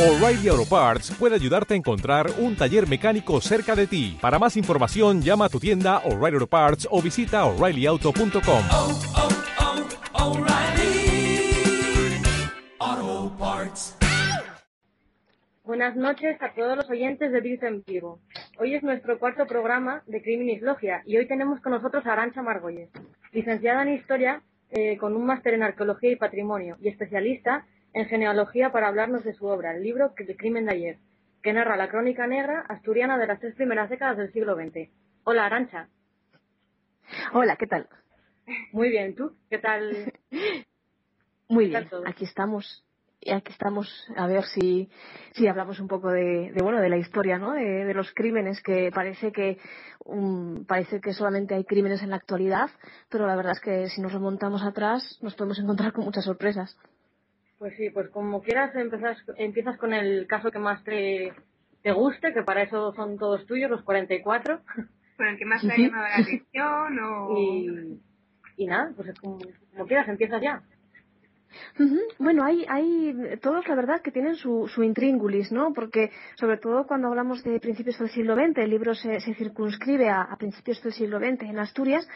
O'Reilly Auto Parts puede ayudarte a encontrar un taller mecánico cerca de ti. Para más información, llama a tu tienda O'Reilly Auto Parts o visita oreillyauto.com. oh, oh, Parts. Buenas noches a todos los oyentes de Virus en Vivo. Hoy es nuestro cuarto programa de Criminis Logia y hoy tenemos con nosotros a Arancha Margolles, licenciada en Historia eh, con un máster en Arqueología y Patrimonio y especialista en genealogía para hablarnos de su obra, el libro El crimen de ayer, que narra la crónica negra asturiana de las tres primeras décadas del siglo XX. Hola, Arancha. Hola, ¿qué tal? Muy bien, ¿tú? ¿Qué tal? Muy ¿Qué tal bien, aquí estamos. Y aquí estamos a ver si, si hablamos un poco de, de, bueno de la historia, ¿no? De, de los crímenes que parece que um, parece que solamente hay crímenes en la actualidad, pero la verdad es que si nos remontamos atrás nos podemos encontrar con muchas sorpresas. Pues sí, pues como quieras empiezas, empiezas con el caso que más te, te guste, que para eso son todos tuyos, los 44. con el que más te ha llamado la atención o Y, y nada, pues como, como quieras, empiezas ya. Bueno, hay, hay todos, la verdad, que tienen su, su intríngulis, ¿no? Porque, sobre todo cuando hablamos de principios del siglo XX, el libro se, se circunscribe a, a principios del siglo XX en Asturias,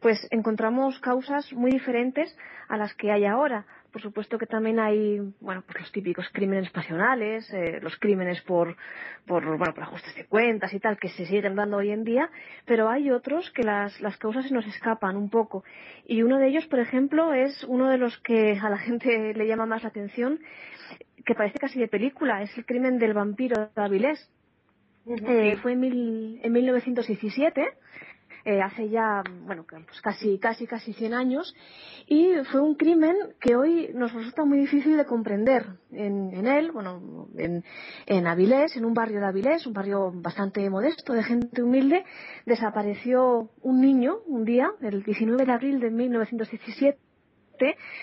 pues encontramos causas muy diferentes a las que hay ahora. Por supuesto que también hay, bueno, pues los típicos crímenes pasionales, eh, los crímenes por, por, bueno, por ajustes de cuentas y tal, que se siguen dando hoy en día, pero hay otros que las, las causas se nos escapan un poco. Y uno de ellos, por ejemplo, es uno de los que a la gente le llama más la atención, que parece casi de película, es el crimen del vampiro de Avilés. Eh, fue en, mil, en 1917, eh, hace ya, bueno, pues casi, casi, casi 100 años, y fue un crimen que hoy nos resulta muy difícil de comprender. En, en él, bueno, en, en Avilés, en un barrio de Avilés, un barrio bastante modesto, de gente humilde, desapareció un niño un día, el 19 de abril de 1917,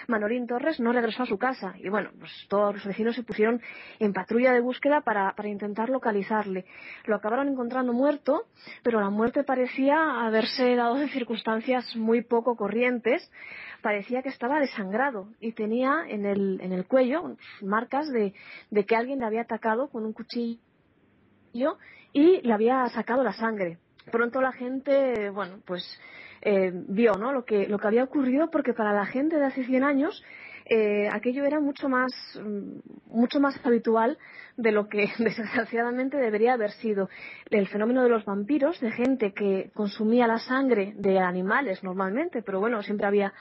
Manolín Torres no regresó a su casa y bueno, pues todos los vecinos se pusieron en patrulla de búsqueda para, para intentar localizarle. Lo acabaron encontrando muerto, pero la muerte parecía haberse dado en circunstancias muy poco corrientes. Parecía que estaba desangrado y tenía en el, en el cuello marcas de, de que alguien le había atacado con un cuchillo y le había sacado la sangre. Pronto la gente, bueno, pues eh, vio ¿no? lo, que, lo que había ocurrido porque para la gente de hace 100 años eh, aquello era mucho más, mm, mucho más habitual de lo que desgraciadamente debería haber sido. El fenómeno de los vampiros, de gente que consumía la sangre de animales normalmente, pero bueno, siempre había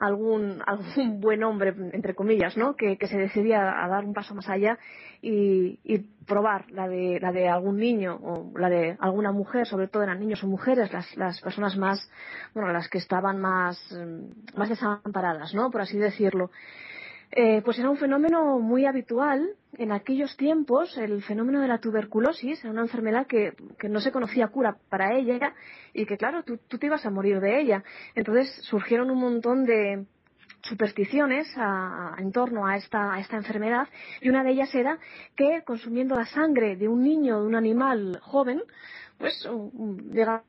algún, algún buen hombre, entre comillas, ¿no? que, que se decidía a dar un paso más allá y, y probar la de, la de algún niño o la de alguna mujer, sobre todo eran niños o mujeres, las, las personas más, bueno, las que estaban más, mm, más desamparadas, ¿no? por así decirlo. Eh, pues era un fenómeno muy habitual en aquellos tiempos, el fenómeno de la tuberculosis, era una enfermedad que, que no se conocía cura para ella y que, claro, tú, tú, te ibas a morir de ella. Entonces surgieron un montón de supersticiones en torno a esta, a esta enfermedad y una de ellas era que consumiendo la sangre de un niño o de un animal joven, pues llegaba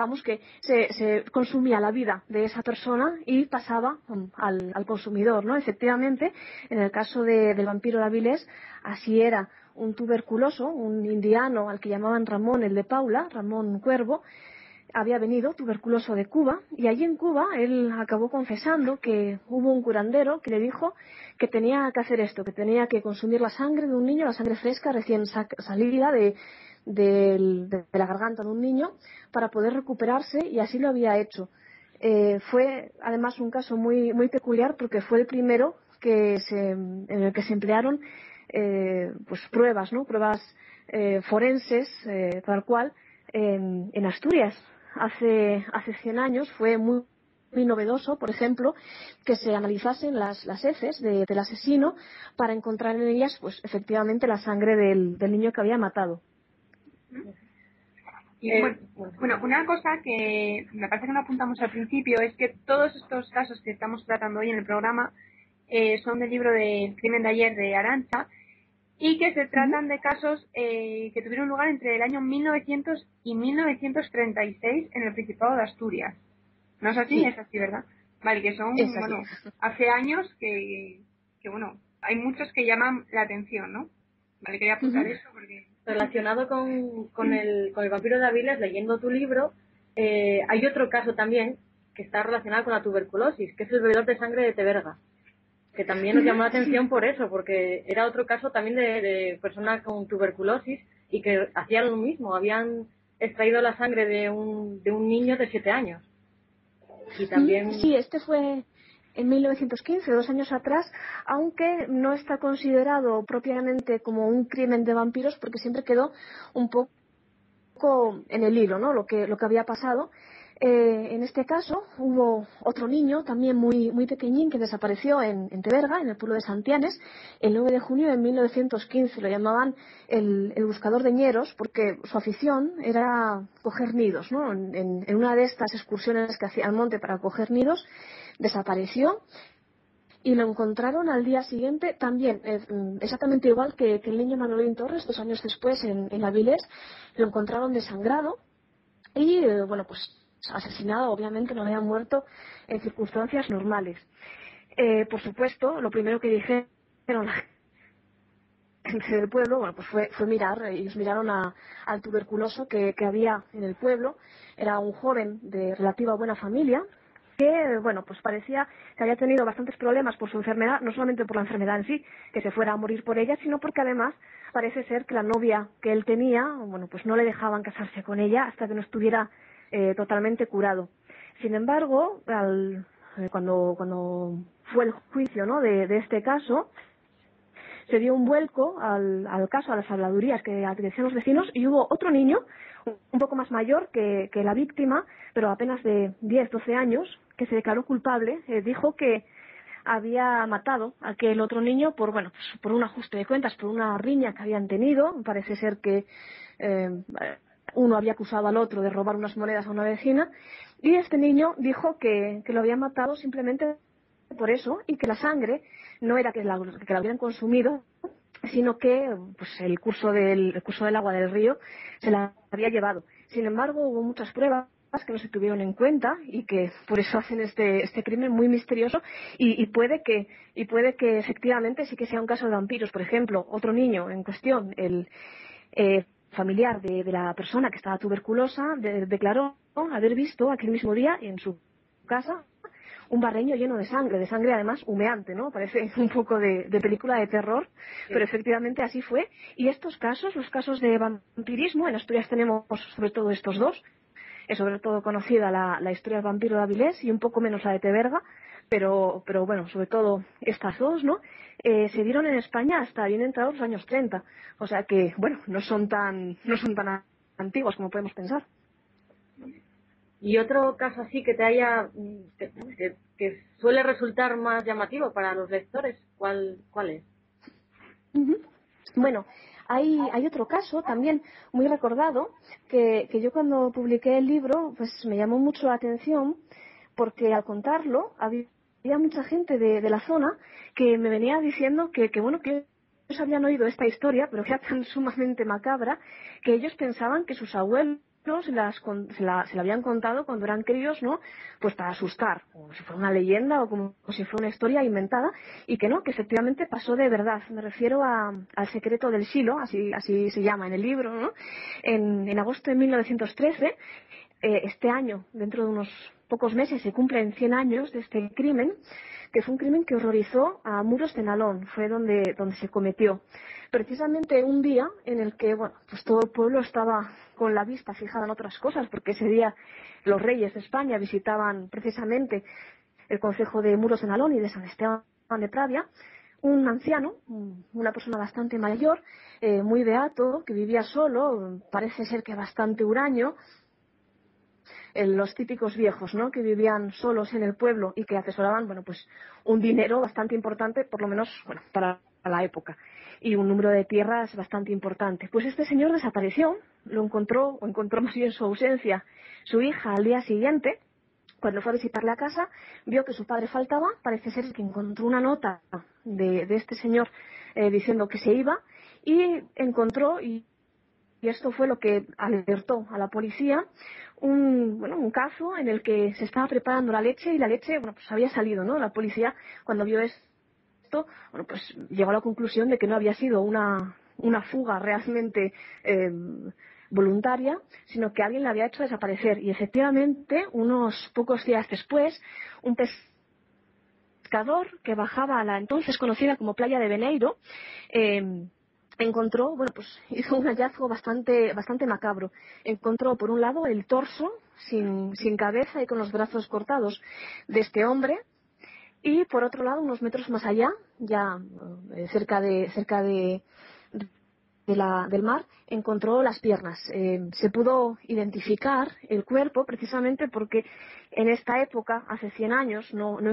digamos que se, consumía la vida de esa persona y pasaba um, al, al, consumidor, ¿no? Efectivamente, en el caso de, del vampiro de Avilés, así era un tuberculoso, un indiano al que llamaban Ramón el de Paula, Ramón Cuervo, había venido tuberculoso de Cuba y allí en Cuba él acabó confesando que hubo un curandero que le dijo que tenía que hacer esto, que tenía que consumir la sangre de un niño, la sangre fresca recién salida de, de, de, la garganta de un niño para poder recuperarse y así lo había hecho. Eh, fue además un caso muy, muy peculiar porque fue el primero que se, en el que se emplearon eh, pues pruebas, ¿no? pruebas eh, forenses tal cual en, Asturias. Hace, hace 100 años fue muy, muy novedoso, por ejemplo, que se analizasen las, las heces de, del asesino para encontrar en ellas, pues, efectivamente, la sangre del, del niño que había matado. Y, bueno, bueno, una cosa que me parece que no apuntamos al principio es que todos estos casos que estamos tratando hoy en el programa eh, son del libro de Crimen de ayer de Arancha y que se tratan de casos eh, que tuvieron lugar entre el año 1900 y 1936 en el Principado de Asturias. ¿No es así? Sí. Es así, ¿verdad? Vale, que son, bueno, hace años que, que, bueno, hay muchos que llaman la atención, ¿no? Vale, quería apuntar eso porque... Relacionado con, con, el, con el vampiro de Aviles, leyendo tu libro, eh, hay otro caso también que está relacionado con la tuberculosis, que es el bebedor de sangre de Teberga, que también nos llamó la atención por eso, porque era otro caso también de, de personas con tuberculosis y que hacían lo mismo, habían extraído la sangre de un, de un niño de siete años. Y también... Sí, este fue en 1915, dos años atrás, aunque no está considerado propiamente como un crimen de vampiros porque siempre quedó un poco en el hilo, ¿no? Lo que, lo que había pasado. Eh, en este caso hubo otro niño también muy, muy pequeñín que desapareció en, en Teberga, en el pueblo de Santianes, el 9 de junio de 1915. Lo llamaban el, buscador de ñeros porque su afición era coger nidos. ¿no? En, en una de estas excursiones que hacía al monte para coger nidos, desapareció y lo encontraron al día siguiente también, eh, exactamente igual que, el niño Manolín Torres, dos años después en, en Avilés, lo encontraron desangrado y, eh, bueno, pues asesinado, obviamente no había muerto en circunstancias normales. Eh, por supuesto, lo primero que dijeron la gente del pueblo, bueno, pues fue, fue mirar, ellos miraron a, al tuberculoso que había en el pueblo, era un joven de relativa buena familia, que, bueno, pues parecía que había tenido bastantes problemas por su enfermedad, no solamente por la enfermedad en sí, que se fuera a morir por ella, sino porque además parece ser que la novia que él tenía, bueno, pues no le dejaban casarse con ella hasta que no estuviera eh, totalmente curado. Sin embargo, al, eh, cuando, cuando fue el juicio ¿no? de, de este caso, se dio un vuelco al, al caso, a las habladurías que, decían los vecinos, y hubo otro niño, un poco más mayor que, que la víctima, pero apenas de 10, 12 años, que se declaró culpable, eh, dijo que había matado a aquel otro niño por, bueno, por un ajuste de cuentas, por una riña que habían tenido. Parece ser que eh, uno había acusado al otro de robar unas monedas a una vecina. Y este niño dijo que, que lo había matado simplemente por eso y que la sangre no era que la, que la hubieran consumido, sino que pues, el, curso del, el curso del agua del río se la había llevado. Sin embargo, hubo muchas pruebas que no se tuvieron en cuenta y que por eso hacen este, este crimen muy misterioso y, y, puede que y puede que efectivamente sí que sea un caso de vampiros. Por ejemplo, otro niño en cuestión, el eh, familiar de, de, la persona que estaba tuberculosa, de, declaró haber visto aquel mismo día en su casa un barreño lleno de sangre, de sangre además humeante, ¿no? Parece un poco de, de película de terror, sí. pero efectivamente así fue. Y estos casos, los casos de vampirismo, en Asturias tenemos sobre todo estos dos, es sobre todo conocida la, la historia del vampiro de Avilés y un poco menos la de Teberga, pero, pero bueno, sobre todo estas dos, ¿no? Eh, se dieron en España hasta bien entrados los años 30. O sea que, bueno, no son tan, no son tan antiguos como podemos pensar. Y otro caso así que te haya, que, que, suele resultar más llamativo para los lectores, ¿cuál, cuál es? Bueno, hay, hay otro caso también muy recordado que, que yo cuando publiqué el libro pues me llamó mucho la atención porque al contarlo había había mucha gente de, de, la zona que me venía diciendo que, que bueno, que ellos habían oído esta historia, pero que era tan sumamente macabra, que ellos pensaban que sus abuelos se, las, se, la, se la habían contado cuando eran críos, ¿no? Pues para asustar, como si fuera una leyenda o como, si fuera una historia inventada, y que no, que efectivamente pasó de verdad. Me refiero a, al secreto del Silo, así, así se llama en el libro, ¿no? En, en agosto de 1913, eh, este año, dentro de unos pocos meses se cumplen 100 años de este crimen, que fue un crimen que horrorizó a Muros de Nalón, fue donde, donde se cometió. Precisamente un día en el que, bueno, pues todo el pueblo estaba con la vista fijada en otras cosas, porque ese día los reyes de España visitaban precisamente el concejo de Muros de Nalón y de San Esteban de Pravia, un anciano, una persona bastante mayor, eh, muy beato, que vivía solo, parece ser que bastante huraño, los típicos viejos, ¿no? Que vivían solos en el pueblo y que atesoraban, bueno, pues un dinero bastante importante, por lo menos, bueno, para la época, y un número de tierras bastante importante. Pues este señor desapareció, lo encontró, o encontró más bien su ausencia, su hija al día siguiente, cuando fue a visitarle a casa, vio que su padre faltaba, parece ser que encontró una nota de, de este señor eh, diciendo que se iba, y encontró, y, y esto fue lo que alertó a la policía, un, bueno, un caso en el que se estaba preparando la leche y la leche, bueno, pues había salido, ¿no? La policía, cuando vio esto, bueno, pues llegó a la conclusión de que no había sido una, una fuga realmente eh, voluntaria, sino que alguien la había hecho desaparecer. Y efectivamente, unos pocos días después, un pescador que bajaba a la entonces conocida como playa de Beneiro, eh, encontró, bueno, pues hizo un hallazgo bastante, bastante macabro. Encontró, por un lado, el torso sin, sin cabeza y con los brazos cortados de este hombre, y por otro lado, unos metros más allá, ya eh, cerca de, cerca de, de la, del mar, encontró las piernas. Eh, se pudo identificar el cuerpo precisamente porque en esta época, hace 100 años, no, no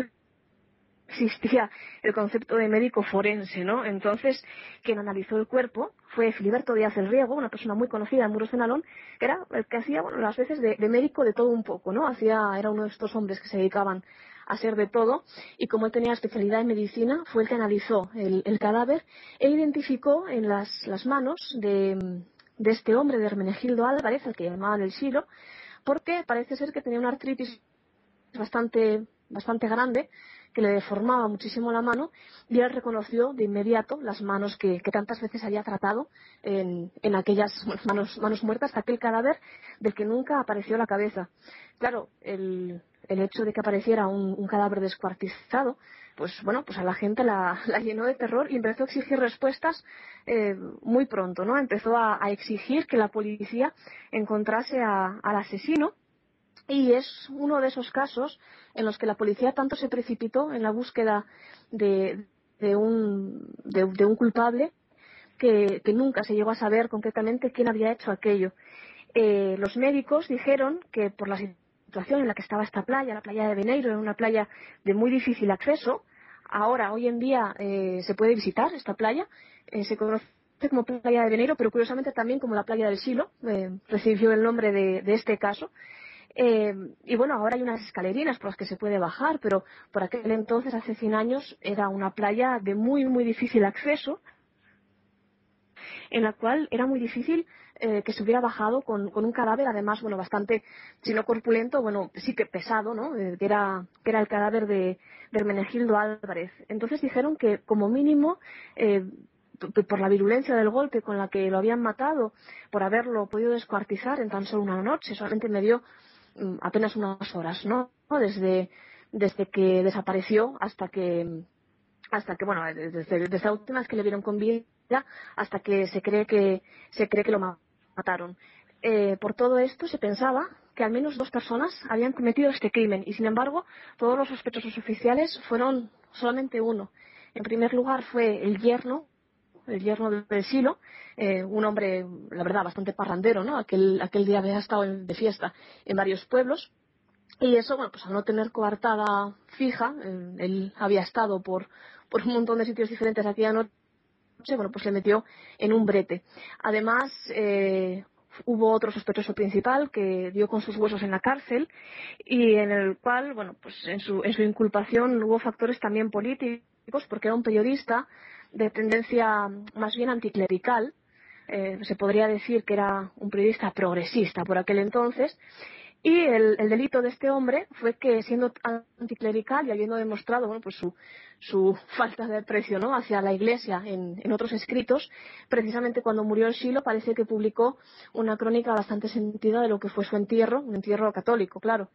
existía el concepto de médico forense, ¿no? Entonces, quien analizó el cuerpo fue Filiberto Díaz del Riego, una persona muy conocida en Muros de Nalón, que era el que hacía, bueno, las veces de, médico de todo un poco, ¿no? Hacía, era uno de estos hombres que se dedicaban a ser de todo, y como él tenía especialidad en medicina, fue el que analizó el, el cadáver e identificó en las, las manos de, de, este hombre, de Hermenegildo Álvarez, al que llamaban el Silo, porque parece ser que tenía una artritis bastante, bastante grande, que le deformaba muchísimo la mano y él reconoció de inmediato las manos que, tantas veces había tratado en, en aquellas manos, manos, muertas, aquel cadáver del que nunca apareció la cabeza. Claro, el, hecho de que apareciera un, cadáver descuartizado, pues bueno, pues a la gente la, la llenó de terror y empezó a exigir respuestas eh, muy pronto, ¿no? Empezó a, a, exigir que la policía encontrase a, al asesino y es uno de esos casos en los que la policía tanto se precipitó en la búsqueda de, un, de, un, culpable que, nunca se llegó a saber concretamente quién había hecho aquello. Eh, los médicos dijeron que por la situación en la que estaba esta playa, la playa de Beneiro, era una playa de muy difícil acceso. Ahora, hoy en día, eh, se puede visitar esta playa. Eh, se conoce como playa de Beneiro, pero curiosamente también como la playa del Silo. Eh, recibió el nombre de este caso. Eh, y bueno, ahora hay unas escalerinas por las que se puede bajar, pero por aquel entonces, hace 100 años, era una playa de muy, muy difícil acceso, en la cual era muy difícil eh, que se hubiera bajado con, con, un cadáver, además, bueno, bastante, si no corpulento, bueno, sí que pesado, ¿no? Eh, que, era, que era el cadáver de, de Hermenegildo Álvarez. Entonces dijeron que, como mínimo, eh, por la virulencia del golpe con la que lo habían matado, por haberlo podido descuartizar en tan solo una noche, solamente me dio apenas unas horas, ¿no? Desde, desde que desapareció hasta que, hasta que, bueno, desde, desde la última vez que le vieron con vida hasta que se cree que, se cree que lo mataron. Eh, por todo esto se pensaba que al menos dos personas habían cometido este crimen y sin embargo todos los sospechosos oficiales fueron solamente uno. En primer lugar fue el yerno el yerno del Silo, eh, un hombre, la verdad, bastante parrandero, ¿no? Aquel, aquel día había estado en, de fiesta en varios pueblos. Y eso, bueno, pues al no tener coartada fija, eh, él había estado por, por un montón de sitios diferentes aquella noche, bueno, pues le metió en un brete. Además, eh, hubo otro sospechoso principal que dio con sus huesos en la cárcel y en el cual, bueno, pues en su, en su inculpación hubo factores también políticos porque era un periodista de tendencia más bien anticlerical, eh, se podría decir que era un periodista progresista por aquel entonces, y el, el, delito de este hombre fue que siendo anticlerical y habiendo demostrado bueno, pues su, su falta de aprecio ¿no? hacia la Iglesia en, en, otros escritos, precisamente cuando murió el Silo parece que publicó una crónica bastante sentida de lo que fue su entierro, un entierro católico, claro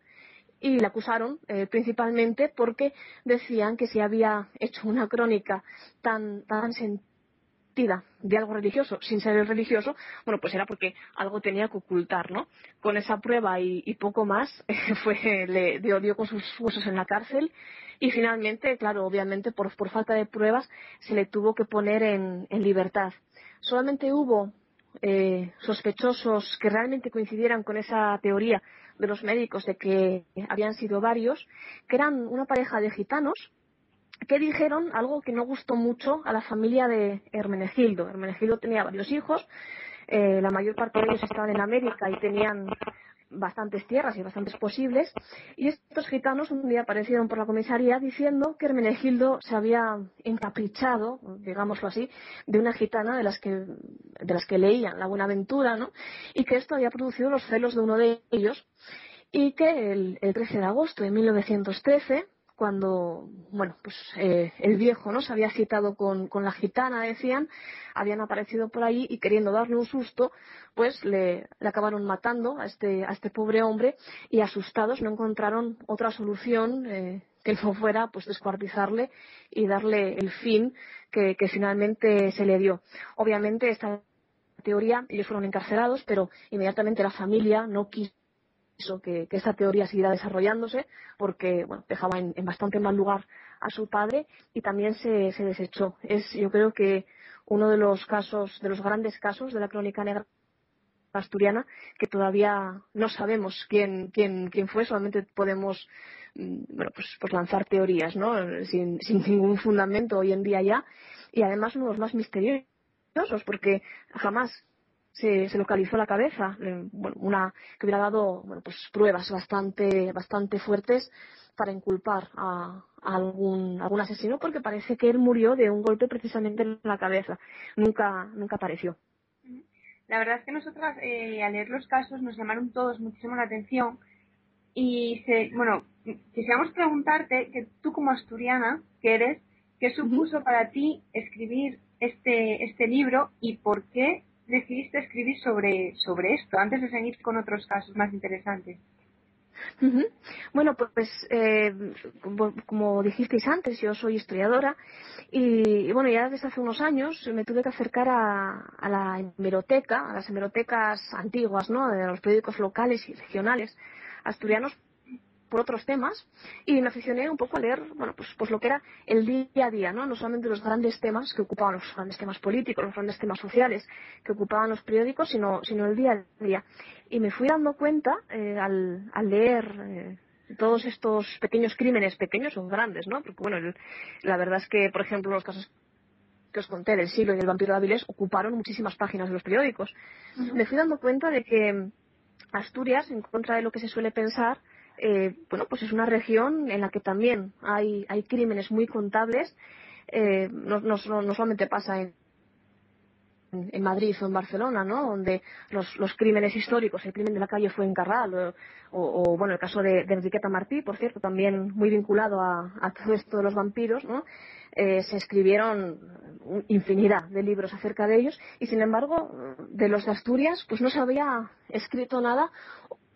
y le acusaron eh, principalmente porque decían que si había hecho una crónica tan, tan sentida de algo religioso sin ser religioso, bueno, pues era porque algo tenía que ocultar, ¿no? Con esa prueba y, poco más, fue, le dio, dio, con sus huesos en la cárcel y finalmente, claro, obviamente por, por falta de pruebas se le tuvo que poner en, en libertad. Solamente hubo eh, sospechosos que realmente coincidieran con esa teoría de los médicos de que habían sido varios, que eran una pareja de gitanos que dijeron algo que no gustó mucho a la familia de Hermenegildo. Hermenegildo tenía varios hijos, eh, la mayor parte de ellos estaban en América y tenían bastantes tierras y bastantes posibles, y estos gitanos un día aparecieron por la comisaría diciendo que Hermenegildo se había encaprichado, digámoslo así, de una gitana de las que, de las que leían la Buenaventura, ¿no? Y que esto había producido los celos de uno de ellos, y que el, el 13 de agosto de 1913, cuando, bueno, pues eh, el viejo, ¿no? Se había citado con, con, la gitana, decían, habían aparecido por ahí y queriendo darle un susto, pues le, le, acabaron matando a este, a este pobre hombre y asustados no encontraron otra solución eh, que no fuera pues descuartizarle y darle el fin que, que finalmente se le dio. Obviamente esta teoría, ellos fueron encarcelados, pero inmediatamente la familia no quiso que, que esta teoría siguiera desarrollándose porque bueno, dejaba en, bastante mal lugar a su padre y también se, se, desechó. Es, yo creo que uno de los casos, de los grandes casos de la crónica negra asturiana que todavía no sabemos quién, quién, quién fue, solamente podemos bueno, pues, pues lanzar teorías ¿no? sin, sin ningún fundamento hoy en día ya y además uno de los más misteriosos porque jamás se, se, localizó la cabeza, bueno, una que hubiera dado bueno, pues pruebas bastante, bastante fuertes para inculpar a, a, algún, algún asesino, porque parece que él murió de un golpe precisamente en la cabeza. Nunca, nunca apareció. La verdad es que nosotras, eh, al leer los casos, nos llamaron todos muchísimo la atención. Y, se, bueno, quisiéramos preguntarte, que tú como asturiana que eres, ¿qué supuso uh -huh. para ti escribir este, este libro y por qué decidiste escribir sobre, sobre esto, antes de seguir con otros casos más interesantes? Bueno, pues eh, como, como, dijisteis antes, yo soy historiadora y, y, bueno, ya desde hace unos años me tuve que acercar a, a, la hemeroteca, a las hemerotecas antiguas, ¿no? De los periódicos locales y regionales asturianos por otros temas y me aficioné un poco a leer, bueno, pues, pues lo que era el día a día, ¿no? No solamente los grandes temas que ocupaban los grandes temas políticos, los grandes temas sociales que ocupaban los periódicos, sino, sino el día a día. Y me fui dando cuenta eh, al, al, leer eh, todos estos pequeños crímenes, pequeños o grandes, ¿no? Porque bueno, el, la verdad es que, por ejemplo, los casos que os conté del siglo y del vampiro de Avilés ocuparon muchísimas páginas de los periódicos. Uh -huh. Me fui dando cuenta de que Asturias, en contra de lo que se suele pensar, eh, bueno, pues es una región en la que también hay, hay crímenes muy contables. Eh, no, no, solamente pasa en, en Madrid o en Barcelona, ¿no? Donde los, los crímenes históricos, el crimen de la calle fue en Carral, o, bueno, el caso de, de, Enriqueta Martí, por cierto, también muy vinculado a, a todo esto de los vampiros, ¿no? Eh, se escribieron infinidad de libros acerca de ellos y sin embargo de los de Asturias pues no se había escrito nada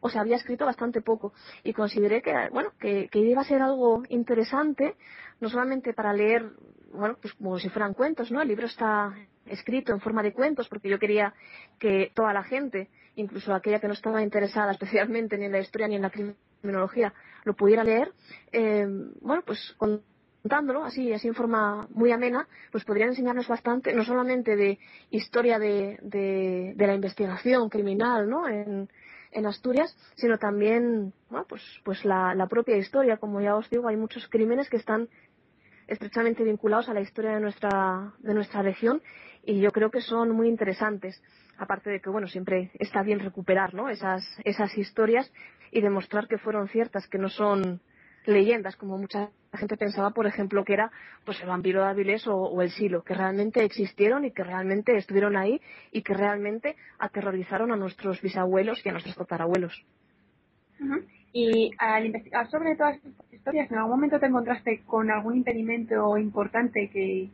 o se había escrito bastante poco y consideré que bueno que, que iba a ser algo interesante no solamente para leer bueno pues como si fueran cuentos no el libro está escrito en forma de cuentos porque yo quería que toda la gente incluso aquella que no estaba interesada especialmente ni en la historia ni en la criminología lo pudiera leer eh, bueno pues con contándolo así, así en forma muy amena, pues podrían enseñarnos bastante, no solamente de historia de, de, de la investigación criminal, ¿no? En, en, Asturias, sino también, bueno, pues, pues la, la, propia historia. Como ya os digo, hay muchos crímenes que están estrechamente vinculados a la historia de nuestra, de nuestra región y yo creo que son muy interesantes. Aparte de que, bueno, siempre está bien recuperar, ¿no? Esas, esas historias y demostrar que fueron ciertas, que no son leyendas, como mucha gente pensaba, por ejemplo, que era pues el vampiro de Avilés o, o, el Silo, que realmente existieron y que realmente estuvieron ahí y que realmente aterrorizaron a nuestros bisabuelos y a nuestros tatarabuelos. Uh -huh. Y al investigar sobre todas estas historias, ¿en algún momento te encontraste con algún impedimento importante que,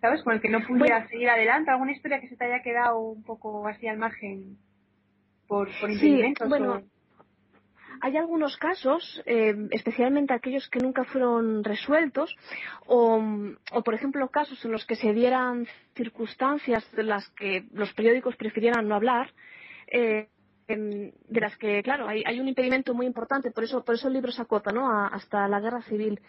¿sabes? Con el que no pudieras bueno, seguir adelante, alguna historia que se te haya quedado un poco así al margen por, por impedimentos? Sí, bueno, o hay algunos casos, eh, especialmente aquellos que nunca fueron resueltos, o, o, por ejemplo casos en los que se dieran circunstancias de las que los periódicos prefirieran no hablar, eh, de las que, claro, hay, hay, un impedimento muy importante, por eso, por eso el libro se acota, ¿no? Hasta la guerra civil,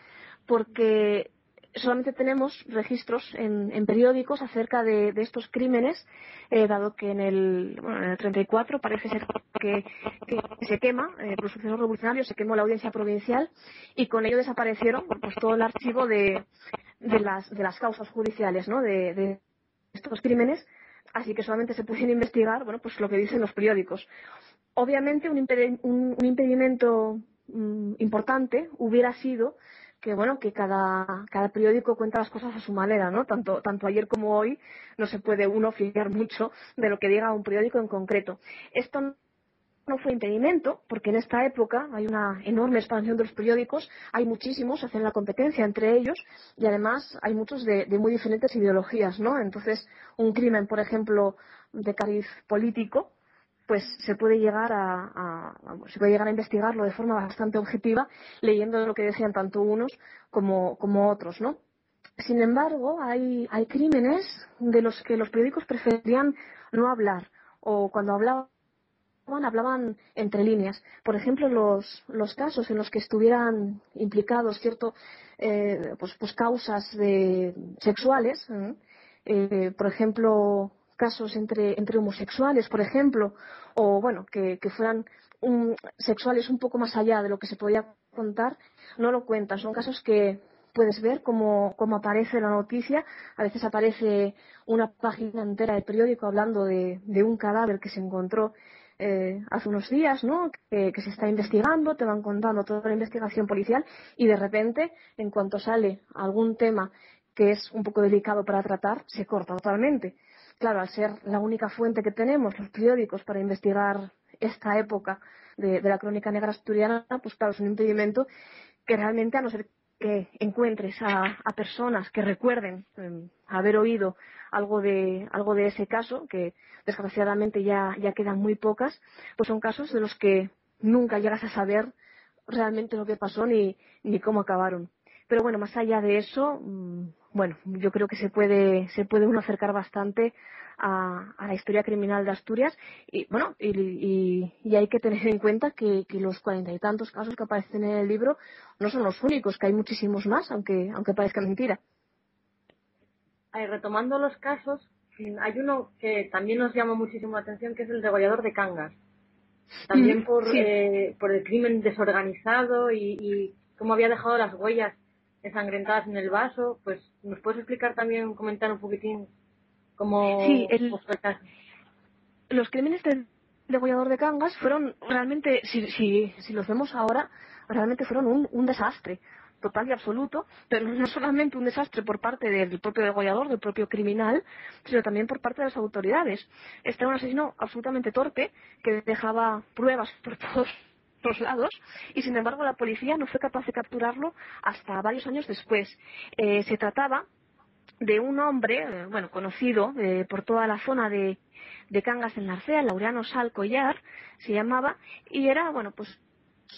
porque solamente tenemos registros en, en periódicos acerca de, de estos crímenes, eh, dado que en el, bueno, en el 34 parece ser que, se quema, eh, por sucesos revolucionarios, se quemó la audiencia provincial y con ello desaparecieron pues, todo el archivo de, de, las, de las causas judiciales de, estos crímenes, así que solamente se pueden investigar bueno, pues lo que dicen los periódicos. Obviamente un, impedi un, un impedimento mm, importante hubiera sido que bueno que cada, cada periódico cuenta las cosas a su manera, ¿no? Tanto, tanto ayer como hoy no se puede uno fiar mucho de lo que diga un periódico en concreto. Esto no fue impedimento, porque en esta época hay una enorme expansión de los periódicos, hay muchísimos, hacen la competencia entre ellos y además hay muchos de, de muy diferentes ideologías, ¿no? Entonces, un crimen, por ejemplo, de cariz político, pues se puede llegar a, se puede llegar a investigarlo de forma bastante objetiva leyendo lo que decían tanto unos como, otros, ¿no? Sin embargo, hay, hay crímenes de los que los periódicos preferían no hablar o cuando hablaban hablaban entre líneas. Por ejemplo, los, los casos en los que estuvieran implicados cierto, eh, pues, pues causas de, sexuales, eh, por ejemplo, casos entre, entre homosexuales, por ejemplo, o bueno, que, que fueran un, sexuales un poco más allá de lo que se podía contar, no lo cuentan. Son casos que puedes ver cómo, aparece la noticia. A veces aparece una página entera del periódico hablando de, un cadáver que se encontró eh, hace unos días, ¿no? Que, se está investigando, te van contando toda la investigación policial y de repente, en cuanto sale algún tema que es un poco delicado para tratar, se corta totalmente. Claro, al ser la única fuente que tenemos, los periódicos, para investigar esta época de, la crónica negra asturiana, pues claro, es un impedimento que realmente, a no ser que encuentres a, personas que recuerden eh, haber oído algo de, algo de ese caso, que desgraciadamente ya, ya quedan muy pocas, pues son casos de los que nunca llegas a saber realmente lo que pasó ni, ni cómo acabaron. Pero bueno, más allá de eso, mmm, bueno, yo creo que se puede, se puede uno acercar bastante a, a la historia criminal de Asturias y bueno, y, y, y hay que tener en cuenta que, que, los cuarenta y tantos casos que aparecen en el libro no son los únicos, que hay muchísimos más, aunque, aunque parezca mentira. Eh, retomando los casos, hay uno que también nos llama muchísimo la atención, que es el degollador de Cangas. También por, sí. eh, por el crimen desorganizado y, y cómo había dejado las huellas ensangrentadas en el vaso, pues nos puedes explicar también, comentar un poquitín cómo sí, el, los crímenes del degollador de Cangas fueron realmente, si, si, si los vemos ahora, realmente fueron un, un desastre total y absoluto, pero no solamente un desastre por parte del propio degollador, del propio criminal, sino también por parte de las autoridades. Este era un asesino absolutamente torpe que dejaba pruebas por todos lados y sin embargo la policía no fue capaz de capturarlo hasta varios años después. Eh, se trataba de un hombre, eh, bueno, conocido eh, por toda la zona de, de Cangas en Narcea, Laureano Sal Collar, se llamaba, y era, bueno, pues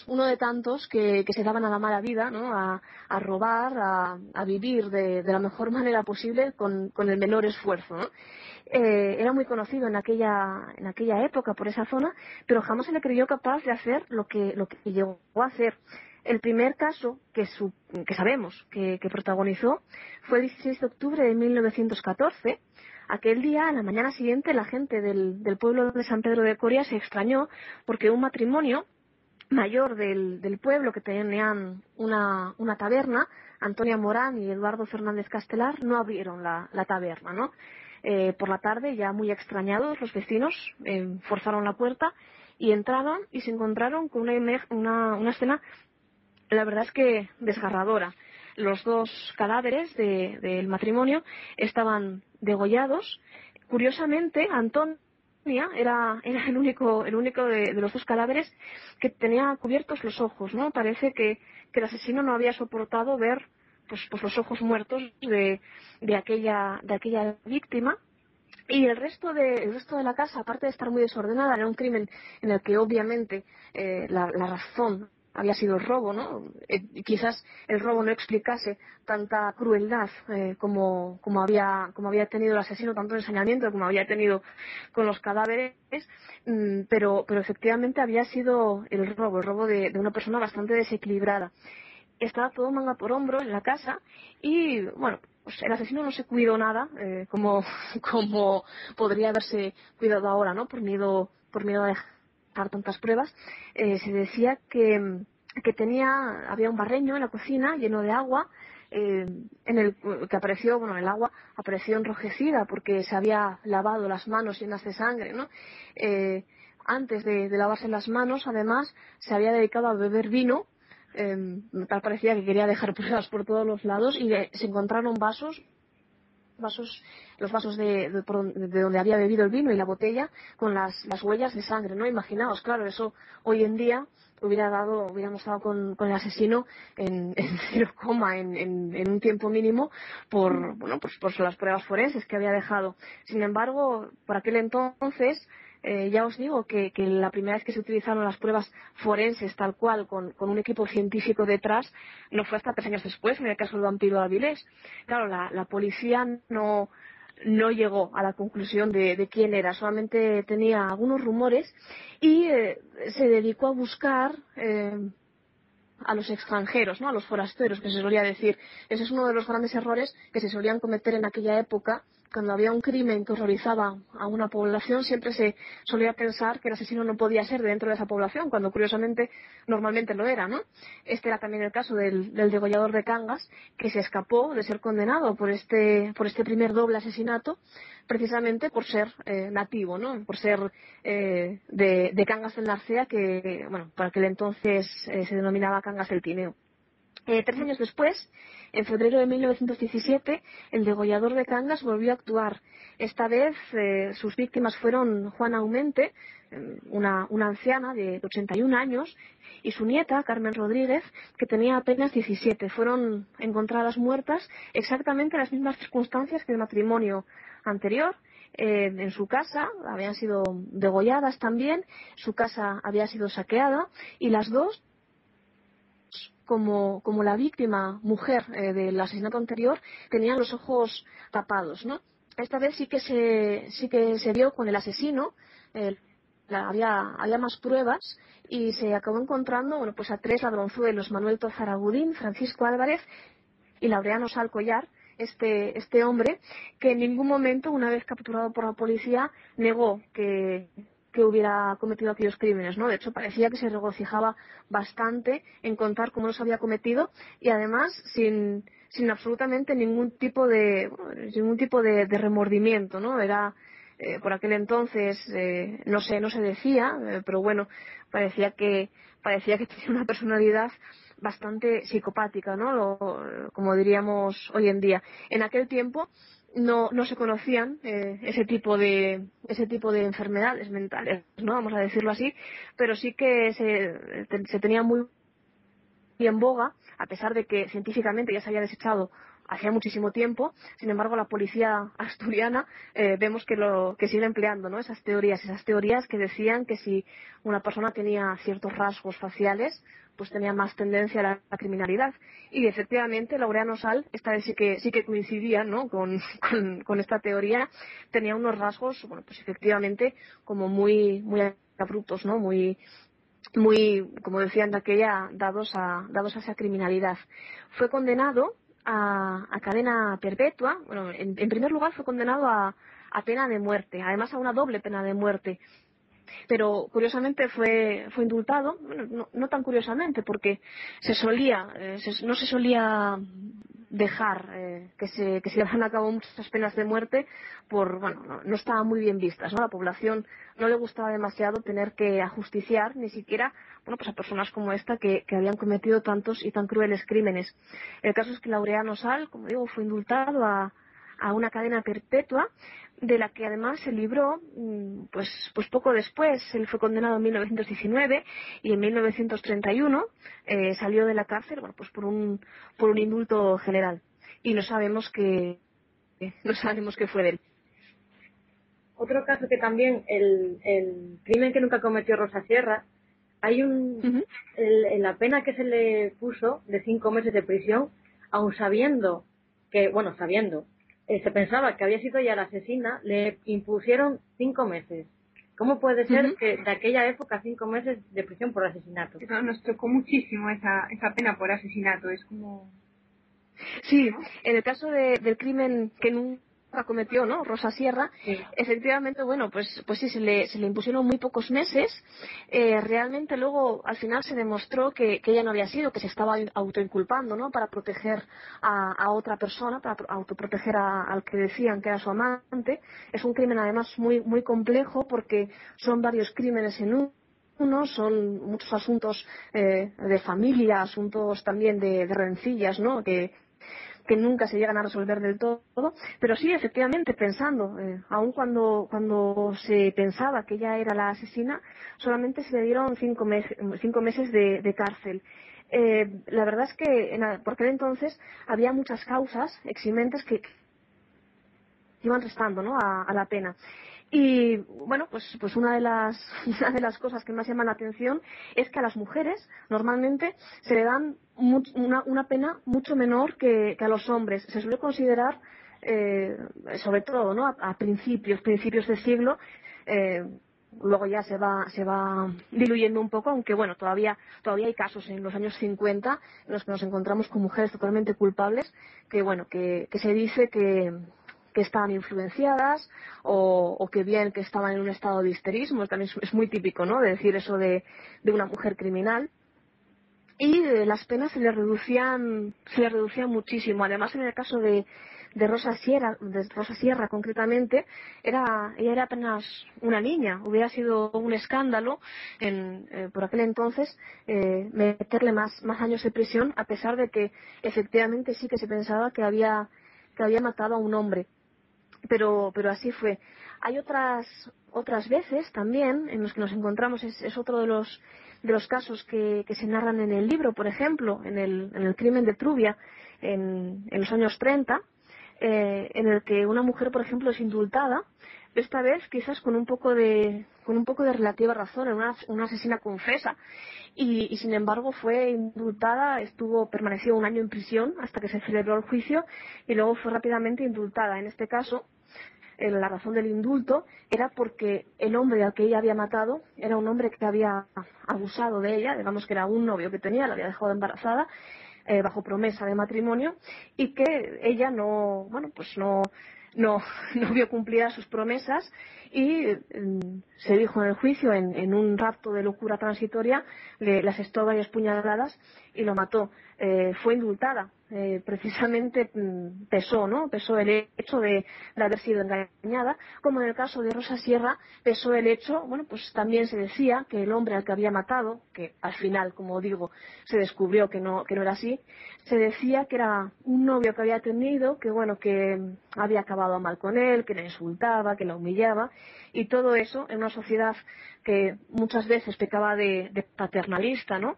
uno de tantos que, que, se daban a la mala vida, ¿no? a, a robar, a, a vivir de, de, la mejor manera posible con, con el menor esfuerzo. ¿no? Eh, era muy conocido en aquella, en aquella época por esa zona, pero jamás se le creyó capaz de hacer lo que, lo que llegó a hacer. El primer caso que, su, que sabemos que, protagonizó fue el 16 de octubre de 1914. Aquel día, a la mañana siguiente, la gente del, del pueblo de San Pedro de Coria se extrañó porque un matrimonio mayor del, del pueblo que tenían una, una, taberna, Antonia Morán y Eduardo Fernández Castelar, no abrieron la, la taberna, ¿no? Eh, por la tarde, ya muy extrañados, los vecinos eh, forzaron la puerta y entraron y se encontraron con una, una, una escena, la verdad es que desgarradora. Los dos cadáveres del de, matrimonio estaban degollados. Curiosamente, Antón era, era el único, el único de, de, los dos cadáveres que tenía cubiertos los ojos, ¿no? Parece que, que el asesino no había soportado ver pues, pues los ojos muertos de, de, aquella, de aquella víctima. Y el resto, de, el resto de la casa, aparte de estar muy desordenada, era un crimen en el que obviamente eh, la, razón había sido el robo, ¿no? Eh, quizás el robo no explicase tanta crueldad eh, como, como, había, como había tenido el asesino, tanto ensañamiento como había tenido con los cadáveres, mmm, pero, pero efectivamente había sido el robo, el robo de una persona bastante desequilibrada. Estaba todo manga por hombro en la casa y, bueno, pues el asesino no se cuidó nada, eh, como, como podría haberse cuidado ahora, ¿no? Por miedo, por miedo a dejar tantas pruebas, eh, se decía que, que tenía, había un barreño en la cocina lleno de agua, eh, en el que apareció, bueno, el agua apareció enrojecida porque se había lavado las manos llenas de sangre, ¿no? Eh, antes de, de, lavarse las manos, además, se había dedicado a beber vino, tal parecía que quería dejar pruebas por todos los lados y se encontraron vasos vasos, los vasos de, de, donde había bebido el vino y la botella con las, las huellas de sangre, ¿no? Imaginaos, claro, eso hoy en día hubiera dado, hubiéramos estado con, el asesino en, en coma en, en, un tiempo mínimo por, bueno, pues por las pruebas forenses que había dejado. Sin embargo, por aquel entonces, eh, ya os digo que, la primera vez que se utilizaron las pruebas forenses tal cual, con, un equipo científico detrás, no fue hasta tres años después, en el caso del vampiro Avilés. Claro, la, policía no, no llegó a la conclusión de, de, quién era, solamente tenía algunos rumores y eh, se dedicó a buscar eh, a los extranjeros, ¿no? a los forasteros, que se solía decir. Ese es uno de los grandes errores que se solían cometer en aquella época cuando había un crimen que horrorizaba a una población, siempre se solía pensar que el asesino no podía ser dentro de esa población, cuando curiosamente normalmente lo era, ¿no? Este era también el caso del, degollador de Cangas, que se escapó de ser condenado por este, por este primer doble asesinato, precisamente por ser eh, nativo, ¿no? Por ser eh, de, Cangas del Narcea, que, bueno, para aquel entonces eh, se denominaba Cangas del Tineo. Tres años después, en febrero de 1917, el degollador de Cangas volvió a actuar. Esta vez eh, sus víctimas fueron Juana Aumente, eh, una, anciana de 81 años, y su nieta, Carmen Rodríguez, que tenía apenas 17. Fueron encontradas muertas exactamente en las mismas circunstancias que el matrimonio anterior. Eh, en su casa habían sido degolladas también, su casa había sido saqueada y las dos como, como la víctima mujer eh, del asesinato anterior tenía los ojos tapados, ¿no? Esta vez sí que se, sí que se vio con el asesino, había, había más pruebas y se acabó encontrando, bueno, pues a tres ladronzuelos, Manuel Tozaragudín, Francisco Álvarez y Laureano Salcollar, este, este hombre, que en ningún momento, una vez capturado por la policía, negó que, que hubiera cometido aquellos crímenes, ¿no? De hecho, parecía que se regocijaba bastante en contar cómo los había cometido y además sin, sin absolutamente ningún tipo de, ningún tipo de, remordimiento, ¿no? Era, eh, por aquel entonces, eh, no sé, no se decía, eh, pero bueno, parecía que, parecía que tenía una personalidad bastante psicopática, ¿no? como diríamos hoy en día. En aquel tiempo, no, no se conocían eh, ese tipo de ese tipo de enfermedades mentales no vamos a decirlo así pero sí que se, se tenía muy en boga a pesar de que científicamente ya se había desechado hacía muchísimo tiempo. Sin embargo, la policía asturiana eh, vemos que lo que sigue empleando, ¿no? Esas teorías, esas teorías que decían que si una persona tenía ciertos rasgos faciales, pues tenía más tendencia a la, criminalidad. Y efectivamente, Laureano Sal, esta vez sí que, sí que coincidía, ¿no? Con, con, esta teoría, tenía unos rasgos, bueno, pues efectivamente, como muy, muy abruptos, ¿no? Muy, muy, como decían de aquella, dados a, dados a esa criminalidad. Fue condenado a, cadena perpetua. Bueno, en, primer lugar fue condenado a, pena de muerte, además a una doble pena de muerte. Pero curiosamente fue, fue indultado, bueno, no, tan curiosamente, porque se solía, eh, no se solía dejar eh, que, se, que se llevaran a cabo muchas penas de muerte por, bueno, no, no estaban muy bien vistas, ¿no? La población no le gustaba demasiado tener que ajusticiar ni siquiera bueno, pues a personas como esta que, habían cometido tantos y tan crueles crímenes. El caso es que Laureano Sal, como digo, fue indultado a, una cadena perpetua de la que además se libró mm, pues, pues poco después. Él fue condenado en 1919 y en 1931 eh, salió de la cárcel bueno, pues por, un, por un indulto general. Y no sabemos que no sabemos qué fue de él. Otro caso que también el, el crimen que nunca cometió Rosa Sierra, hay un en la pena que se le puso de cinco meses de prisión, aun sabiendo que, bueno, sabiendo, eh, se pensaba que había sido ya la asesina, le impusieron cinco meses. ¿Cómo puede ser que de aquella época cinco meses de prisión por asesinato? nos tocó muchísimo esa, esa pena por asesinato. Es como. Sí, en el caso del crimen que nunca cometió, ¿no? Rosa Sierra, efectivamente, bueno, pues, pues sí, se le, se le impusieron muy pocos meses. Eh, realmente luego, al final, se demostró que, ella no había sido, que se estaba autoinculpando, ¿no? Para proteger a, otra persona, para autoproteger al que decían que era su amante. Es un crimen, además, muy, muy complejo porque son varios crímenes en uno son muchos asuntos eh, de familia, asuntos también de, de rencillas, ¿no? Que, que nunca se llegan a resolver del todo, pero sí, efectivamente, pensando, eh, aun cuando, cuando se pensaba que ella era la asesina, solamente se le dieron cinco, cinco meses de, cárcel. Eh, la verdad es que en, por aquel entonces había muchas causas eximentes que, iban restando ¿no? a la pena. Y bueno, pues, pues una, de las, una de las cosas que más llaman la atención es que a las mujeres normalmente se le dan una, una pena mucho menor que, que, a los hombres. Se suele considerar, eh, sobre todo ¿no? a, principios, principios de siglo, eh, luego ya se va, se va diluyendo un poco, aunque bueno, todavía, todavía hay casos en los años 50 en los que nos encontramos con mujeres totalmente culpables, que bueno, que, que se dice que, estaban influenciadas o, que bien que estaban en un estado de histerismo, también es, es muy típico, ¿no? De decir eso de, de una mujer criminal. Y eh, las penas se le reducían, se le reducían muchísimo. Además, en el caso de, de Rosa Sierra, de Rosa Sierra concretamente, era, ella era apenas una niña. Hubiera sido un escándalo en, eh, por aquel entonces eh, meterle más, más años de prisión, a pesar de que efectivamente sí que se pensaba que había, que había matado a un hombre pero, pero así fue. Hay otras, otras veces también en los que nos encontramos, es, es otro de los, de los casos que, que, se narran en el libro, por ejemplo, en el, en el crimen de Trubia, en, en los años 30, eh, en el que una mujer, por ejemplo, es indultada, esta vez quizás con un poco de, con un poco de relativa razón, una, una asesina confesa, y, y, sin embargo fue indultada, estuvo, permaneció un año en prisión hasta que se celebró el juicio y luego fue rápidamente indultada. En este caso, eh, la razón del indulto era porque el hombre al que ella había matado era un hombre que había abusado de ella, digamos que era un novio que tenía, la había dejado embarazada, eh, bajo promesa de matrimonio, y que ella no, bueno, pues no, no, no vio cumplidas sus promesas y mm, se dijo en el juicio, en, en, un rapto de locura transitoria, le, le asestó varias puñaladas y lo mató. Eh, fue indultada. Eh, precisamente mm, pesó, ¿no? Pesó el hecho de, de, haber sido engañada, como en el caso de Rosa Sierra, pesó el hecho, bueno, pues también se decía que el hombre al que había matado, que al final, como digo, se descubrió que no, que no era así, se decía que era un novio que había tenido, que bueno, que había acabado mal con él, que le insultaba, que la humillaba, y todo eso en una sociedad que muchas veces pecaba de, de paternalista, ¿no?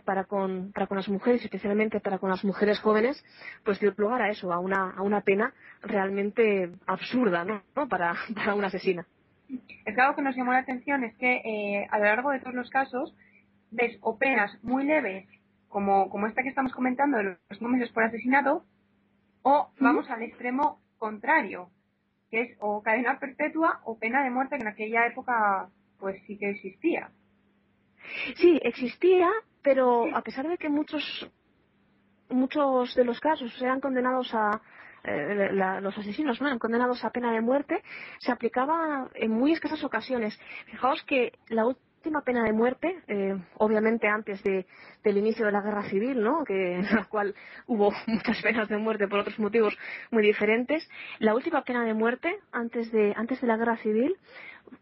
Para con, para con las mujeres, especialmente para con las mujeres jóvenes, pues dio lugar a eso, a una, a una pena realmente absurda, ¿no? ¿no? Para, para una asesina. Es que algo que nos llamó la atención es que eh, a lo largo de todos los casos ves o penas muy leves, como, como esta que estamos comentando de los meses por asesinato, o vamos ¿Mm? al extremo contrario, que es o cadena perpetua o pena de muerte que en aquella época pues sí que existía. Sí, existía, pero a pesar de que muchos muchos de los casos sean condenados a eh, la, los asesinos no eran condenados a pena de muerte se aplicaba en muy escasas ocasiones. Fijaos que la última pena de muerte eh, obviamente antes de, del inicio de la guerra civil no que en la cual hubo muchas penas de muerte por otros motivos muy diferentes la última pena de muerte antes de antes de la guerra civil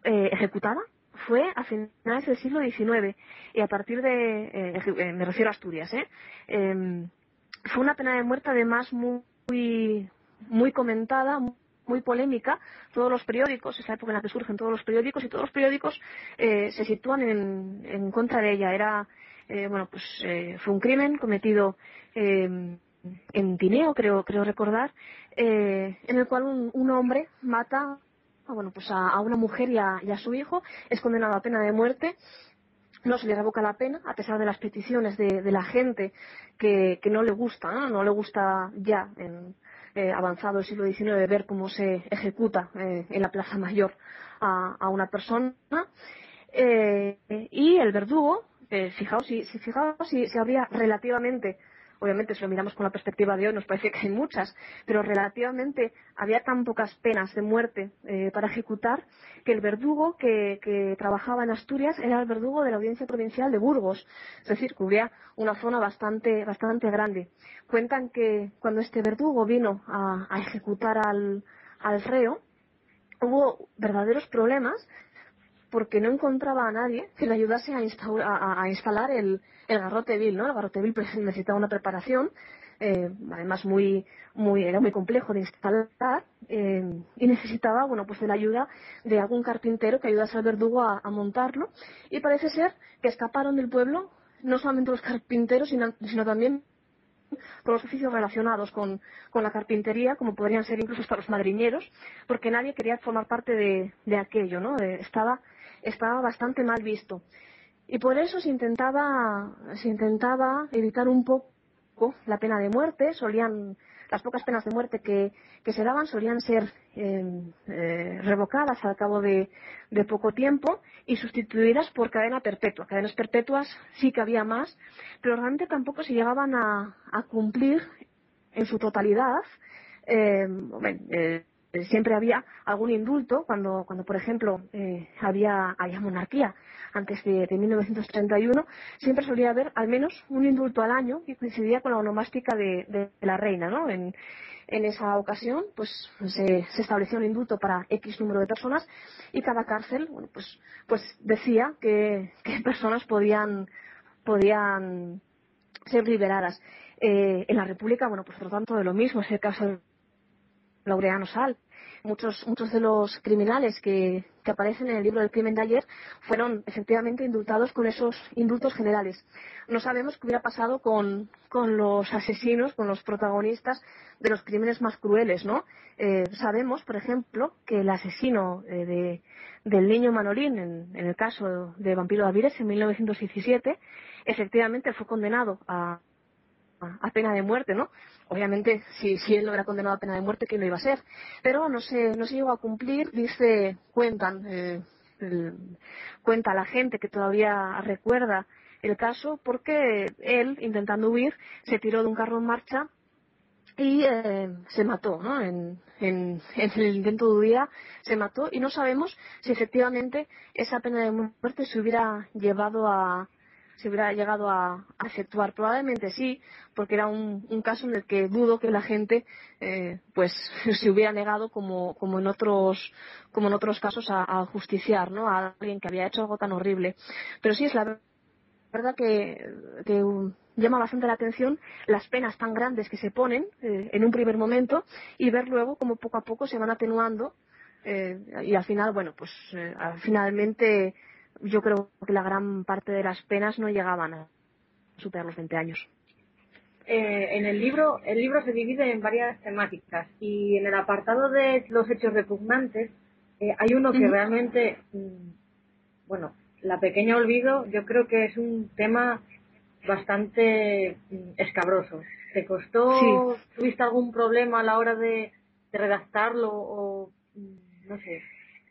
eh, ejecutada fue a finales del siglo XIX y a partir de, eh, me refiero a Asturias, ¿eh? eh, fue una pena de muerte además muy, muy comentada, muy polémica. Todos los periódicos, es la época en la que surgen todos los periódicos y todos los periódicos eh, se sitúan en, en, contra de ella. Era, eh, bueno, pues eh, fue un crimen cometido en Tineo, creo, creo recordar, en el cual un, un hombre mata bueno, pues a, una mujer y a, y a, su hijo, es condenado a pena de muerte. No se le revoca la pena, a pesar de las peticiones de, la gente que, no le gusta, ¿no? le gusta ya en eh, avanzado el siglo XIX ver cómo se ejecuta eh, en la Plaza Mayor a, a una persona. Eh, y el verdugo, eh, fijaos, si, si, fijaos si, si habría relativamente obviamente si lo miramos con la perspectiva de hoy nos parece que hay muchas, pero relativamente había tan pocas penas de muerte eh, para ejecutar que el verdugo que, trabajaba en Asturias era el verdugo de la Audiencia Provincial de Burgos, es decir, cubría una zona bastante, bastante grande. Cuentan que cuando este verdugo vino a, ejecutar al reo, hubo verdaderos problemas porque no encontraba a nadie que le ayudase a, a, a instalar el, el garrote vil, ¿no? El garrote vil necesitaba una preparación eh, además muy, muy, era muy complejo de instalar eh, y necesitaba, bueno, pues de la ayuda de algún carpintero que ayudase al verdugo a, montarlo y parece ser que escaparon del pueblo no solamente los carpinteros, sino, sino también todos los oficios relacionados con, con, la carpintería, como podrían ser incluso hasta los madriñeros, porque nadie quería formar parte de, de aquello, ¿no? Eh, estaba, estaba bastante mal visto. Y por eso se intentaba, se intentaba evitar un poco la pena de muerte, solían las pocas penas de muerte que, que se daban solían ser eh, eh, revocadas al cabo de, poco tiempo y sustituidas por cadena perpetua. Cadenas perpetuas sí que había más, pero realmente tampoco se llegaban a, cumplir en su totalidad. Eh, bueno, siempre había algún indulto cuando, cuando por ejemplo, había, había monarquía antes de, de, 1931, siempre solía haber al menos un indulto al año que coincidía con la onomástica de, de, la reina, ¿no? En, en esa ocasión, pues se, se, estableció un indulto para X número de personas y cada cárcel, bueno, pues, pues decía que, que personas podían, podían ser liberadas. Eh, en la República, bueno, pues por tanto de lo mismo, es el caso de Laureano Sal, muchos, muchos de los criminales que, que, aparecen en el libro del crimen de ayer fueron efectivamente indultados con esos indultos generales. No sabemos qué hubiera pasado con, con los asesinos, con los protagonistas de los crímenes más crueles, ¿no? Eh, sabemos, por ejemplo, que el asesino eh, de, del niño Manolín, en, en, el caso de Vampiro de Avires, en 1917, efectivamente fue condenado a, a pena de muerte, ¿no? Obviamente, si, si él no era condenado a pena de muerte, ¿quién lo iba a ser? Pero no se, no se llegó a cumplir, dice, cuentan, eh, cuenta la gente que todavía recuerda el caso, porque él, intentando huir, se tiró de un carro en marcha y eh, se mató, ¿no? En, en, en, el intento de huida se mató y no sabemos si efectivamente esa pena de muerte se hubiera llevado a, se hubiera llegado a, a, efectuar. Probablemente sí, porque era un, un, caso en el que dudo que la gente eh, pues se hubiera negado como, como en otros como en otros casos a, justiciar ¿no? a alguien que había hecho algo tan horrible. Pero sí es la verdad que, llama bastante la atención las penas tan grandes que se ponen eh, en un primer momento y ver luego cómo poco a poco se van atenuando eh, y al final, bueno, pues eh, finalmente yo creo que la gran parte de las penas no llegaban a superar los 20 años. Eh, en el libro, el libro se divide en varias temáticas y en el apartado de los hechos repugnantes eh, hay uno que uh -huh. realmente, mmm, bueno, la pequeña olvido, yo creo que es un tema bastante mmm, escabroso. ¿Te costó, sí. tuviste algún problema a la hora de, de redactarlo o mmm, no sé?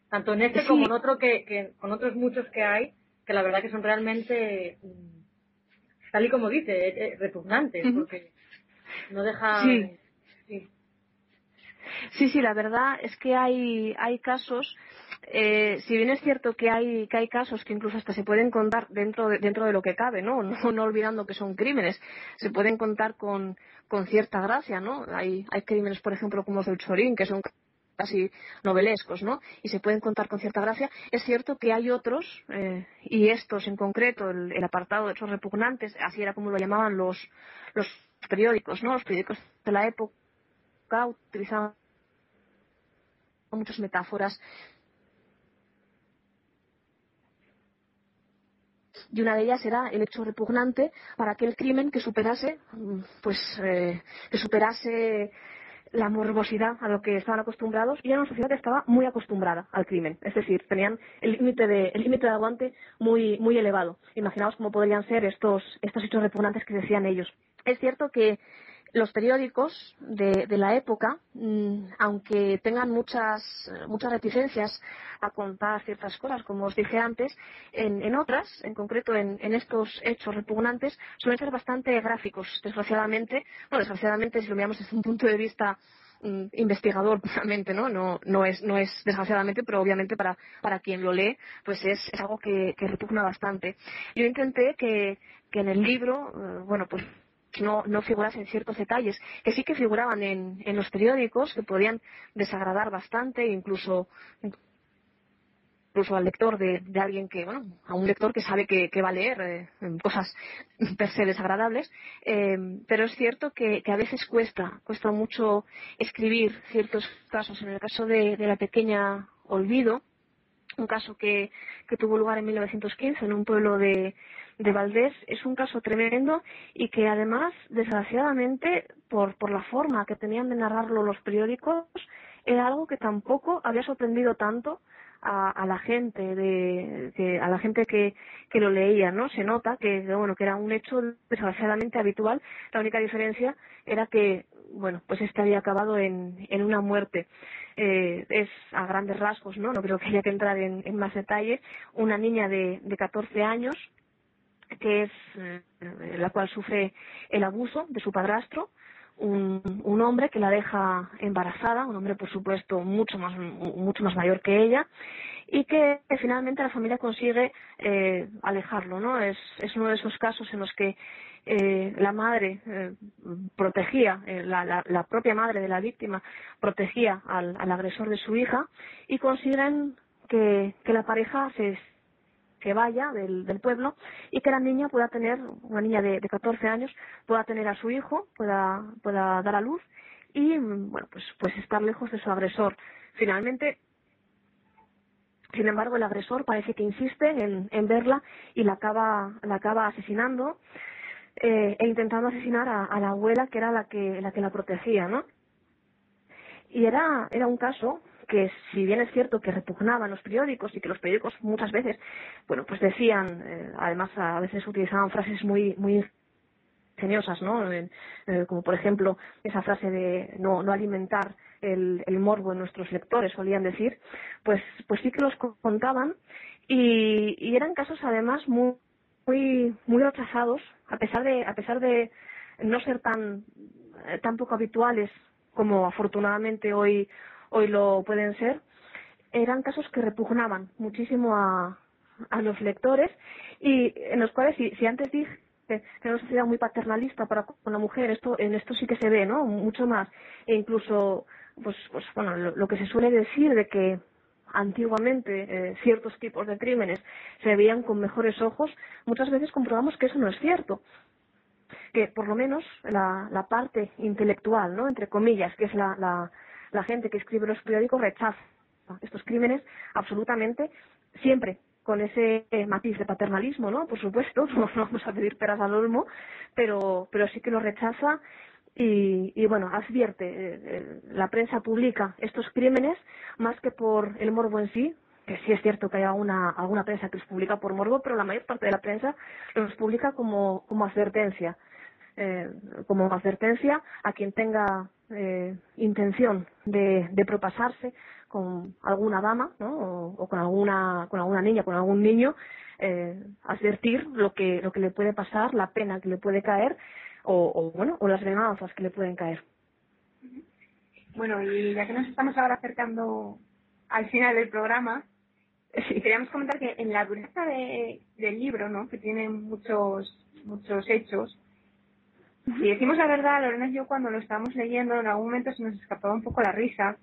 Tanto en este sí. como en otro que, que, con otros muchos que hay que la verdad que son realmente tal y como dice eh, eh, repugnantes uh -huh. porque no deja sí. sí. sí sí la verdad es que hay hay casos eh, si bien es cierto que hay que hay casos que incluso hasta se pueden contar dentro de, dentro de lo que cabe no no, no olvidando que son crímenes se pueden contar con con cierta gracia no hay hay crímenes por ejemplo como los del Chorín que son casi novelescos, ¿no? Y se pueden contar con cierta gracia. Es cierto que hay otros, eh, y estos en concreto, el, apartado de hechos repugnantes, así era como lo llamaban los, los periódicos, ¿no? Los periódicos de la época utilizaban muchas metáforas. y una de ellas era el hecho repugnante para aquel crimen que superase, pues, eh, que superase la morbosidad a lo que estaban acostumbrados y era una sociedad que estaba muy acostumbrada al crimen. Es decir, tenían el límite de, el límite de aguante muy, muy elevado. Imaginaos cómo podrían ser estos, estos hechos repugnantes que decían ellos. Es cierto que los periódicos de, de la época, mmm, aunque tengan muchas, muchas reticencias a contar ciertas cosas, como os dije antes, en, en otras, en concreto en, en, estos hechos repugnantes, suelen ser bastante gráficos, desgraciadamente. Bueno, desgraciadamente, si lo miramos desde un punto de vista mmm, investigador puramente, ¿no? No, no, es, no es desgraciadamente, pero obviamente para, para quien lo lee, pues es, es algo que, que repugna bastante. Yo intenté que, que en el libro, eh, bueno, pues no, no figurasen ciertos detalles que sí que figuraban en, en los periódicos, que podían desagradar bastante, incluso, incluso al lector de, de, alguien que, bueno, a un lector que sabe que, que va a leer eh, cosas per se desagradables, eh, pero es cierto que, que, a veces cuesta, cuesta mucho escribir ciertos casos. En el caso de, de la pequeña Olvido, un caso que, que, tuvo lugar en 1915 en un pueblo de, de Valdés, es un caso tremendo y que además, desgraciadamente, por, por la forma que tenían de narrarlo los periódicos, era algo que tampoco había sorprendido tanto a, la gente de que, a la gente que, que lo leía no se nota que bueno que era un hecho desgraciadamente habitual. La única diferencia era que bueno pues este había acabado en, en una muerte. Eh, es a grandes rasgos no no creo que haya que entrar en, más detalles una niña de, de 14 años que es eh, la cual sufre el abuso de su padrastro. Un, un, hombre que la deja embarazada, un hombre por supuesto mucho más, mucho más mayor que ella, y que, que finalmente la familia consigue eh, alejarlo, ¿no? Es, es uno de esos casos en los que eh, la madre eh, protegía, eh, la, la, la, propia madre de la víctima protegía al, al agresor de su hija y consiguen que, que la pareja se, que vaya del, pueblo y que la niña pueda tener, una niña de, de 14 años, pueda tener a su hijo, pueda, pueda dar a luz y, bueno, pues, pues estar lejos de su agresor. Finalmente, sin embargo, el agresor parece que insiste en, en verla y la acaba, la acaba asesinando eh, e intentando asesinar a, a, la abuela que era la que, la que la protegía, ¿no? Y era, era un caso que si bien es cierto que repugnaban los periódicos y que los periódicos muchas veces, bueno, pues decían, eh, además a veces utilizaban frases muy, muy ingeniosas, ¿no? Eh, como por ejemplo esa frase de no, no alimentar el, el, morbo en nuestros lectores, solían decir, pues, pues sí que los contaban y, y eran casos además muy, muy, muy rechazados, a pesar de, a pesar de no ser tan, tan poco habituales como afortunadamente hoy, hoy lo pueden ser, eran casos que repugnaban muchísimo a, a los lectores y en los cuales, si, antes dije que era una sociedad muy paternalista para con la mujer, esto, en esto sí que se ve, ¿no? Mucho más. E incluso, pues, pues bueno, lo que se suele decir de que antiguamente eh, ciertos tipos de crímenes se veían con mejores ojos, muchas veces comprobamos que eso no es cierto. Que por lo menos la, la parte intelectual, ¿no? entre comillas, que es la, la, la gente que escribe los periódicos, rechaza estos crímenes absolutamente siempre con ese eh, matiz de paternalismo, ¿no? Por supuesto, no vamos a pedir peras al olmo, pero, pero sí que lo rechaza y, y bueno, advierte, eh, la prensa publica estos crímenes más que por el morbo en sí, que sí es cierto que hay alguna, alguna prensa que los publica por morbo, pero la mayor parte de la prensa los publica como, como advertencia, eh, como advertencia a quien tenga eh, intención de, de propasarse con alguna dama, ¿no? O, o, con alguna, con alguna niña, con algún niño, eh, advertir lo que, lo que le puede pasar, la pena que le puede caer, o, o bueno, o las venganzas que le pueden caer. Bueno, y ya que nos estamos ahora acercando al final del programa, sí. queríamos comentar que en la dureza de, del libro, ¿no? que tiene muchos, muchos hechos, uh -huh. si decimos la verdad, Lorena y yo cuando lo estábamos leyendo, en algún momento se nos escapaba un poco la risa,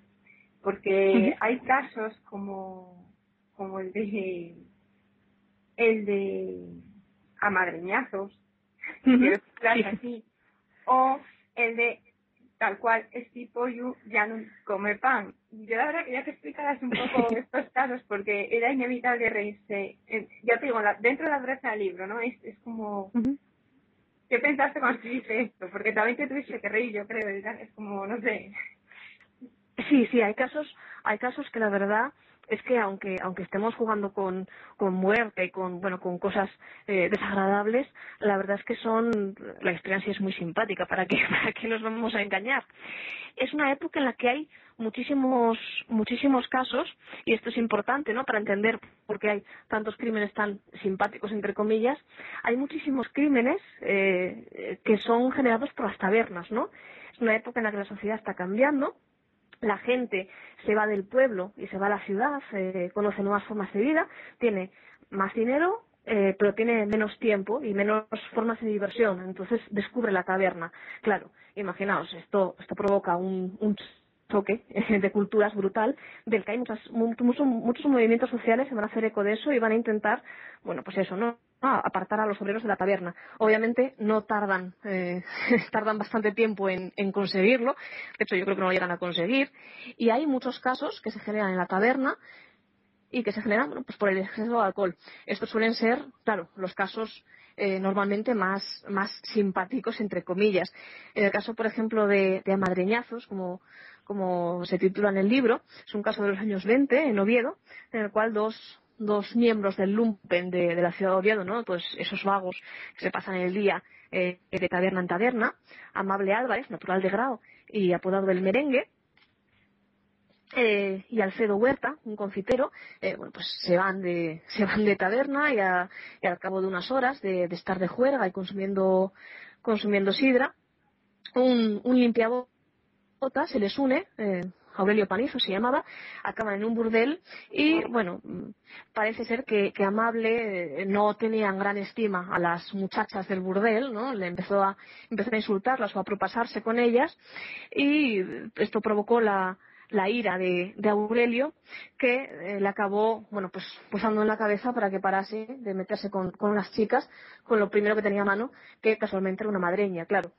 porque uh -huh. hay casos como, como el de el de amadreñazos, uh -huh. sí. así, o el de tal cual es tipo you ya no come pan. Yo la verdad quería que explicaras un poco estos casos porque era inevitable reírse. Ya te digo, la, dentro de la brecha del libro, ¿no? Es, es como... Uh -huh. ¿Qué pensaste cuando escribiste esto? Porque también te tuviste que reír, yo creo. Es como, no sé. Sí, sí, hay casos, hay casos que la verdad es que aunque aunque estemos jugando con, muerte y con bueno con cosas eh, desagradables la verdad es que son la historia sí es muy simpática para que para nos vamos a engañar es una época en la que hay muchísimos muchísimos casos y esto es importante no para entender por qué hay tantos crímenes tan simpáticos entre comillas hay muchísimos crímenes eh, que son generados por las tabernas no es una época en la que la sociedad está cambiando la gente se va del pueblo y se va a la ciudad, eh, conoce nuevas formas de vida, tiene más dinero, eh, pero tiene menos tiempo y menos formas de diversión, entonces descubre la taberna. Claro, imaginaos, esto, esto provoca un, un choque de culturas brutal, del que hay muchas, muchos, muchos movimientos sociales que van a hacer eco de eso y van a intentar, bueno, pues eso, ¿no? Apartar a los obreros de la taberna. Obviamente no tardan, eh, tardan bastante tiempo en, conseguirlo. De hecho, yo creo que no lo llegan a conseguir. Y hay muchos casos que se generan en la taberna y que se generan pues por el exceso de alcohol. Estos suelen ser, claro, los casos eh, normalmente más, más simpáticos, entre comillas. En el caso, por ejemplo, de, de amadreñazos, como, como se titula en el libro, es un caso de los años 20 en Oviedo, en el cual dos, dos miembros del lumpen de, la ciudad de Oviedo, ¿no? Pues esos vagos que se pasan el día eh, de taberna en taberna, Amable Álvarez, natural de Grau y apodado el merengue, eh, y Alfredo Huerta, un confitero, eh, bueno, pues se van de, se van de taberna y, a, y al cabo de unas horas de, estar de juerga y consumiendo, consumiendo sidra, un, un limpiabota se les une, eh, Aurelio Panizo se llamaba, acaban en un burdel y, bueno, parece ser que, que Amable eh, no tenía en gran estima a las muchachas del burdel, ¿no? Le empezó a, empezó a insultarlas o a propasarse con ellas y esto provocó la, la ira de, de Aurelio, que eh, le acabó, bueno, pues posando en la cabeza para que parase de meterse con, con las chicas, con lo primero que tenía a mano, que casualmente era una madreña, claro.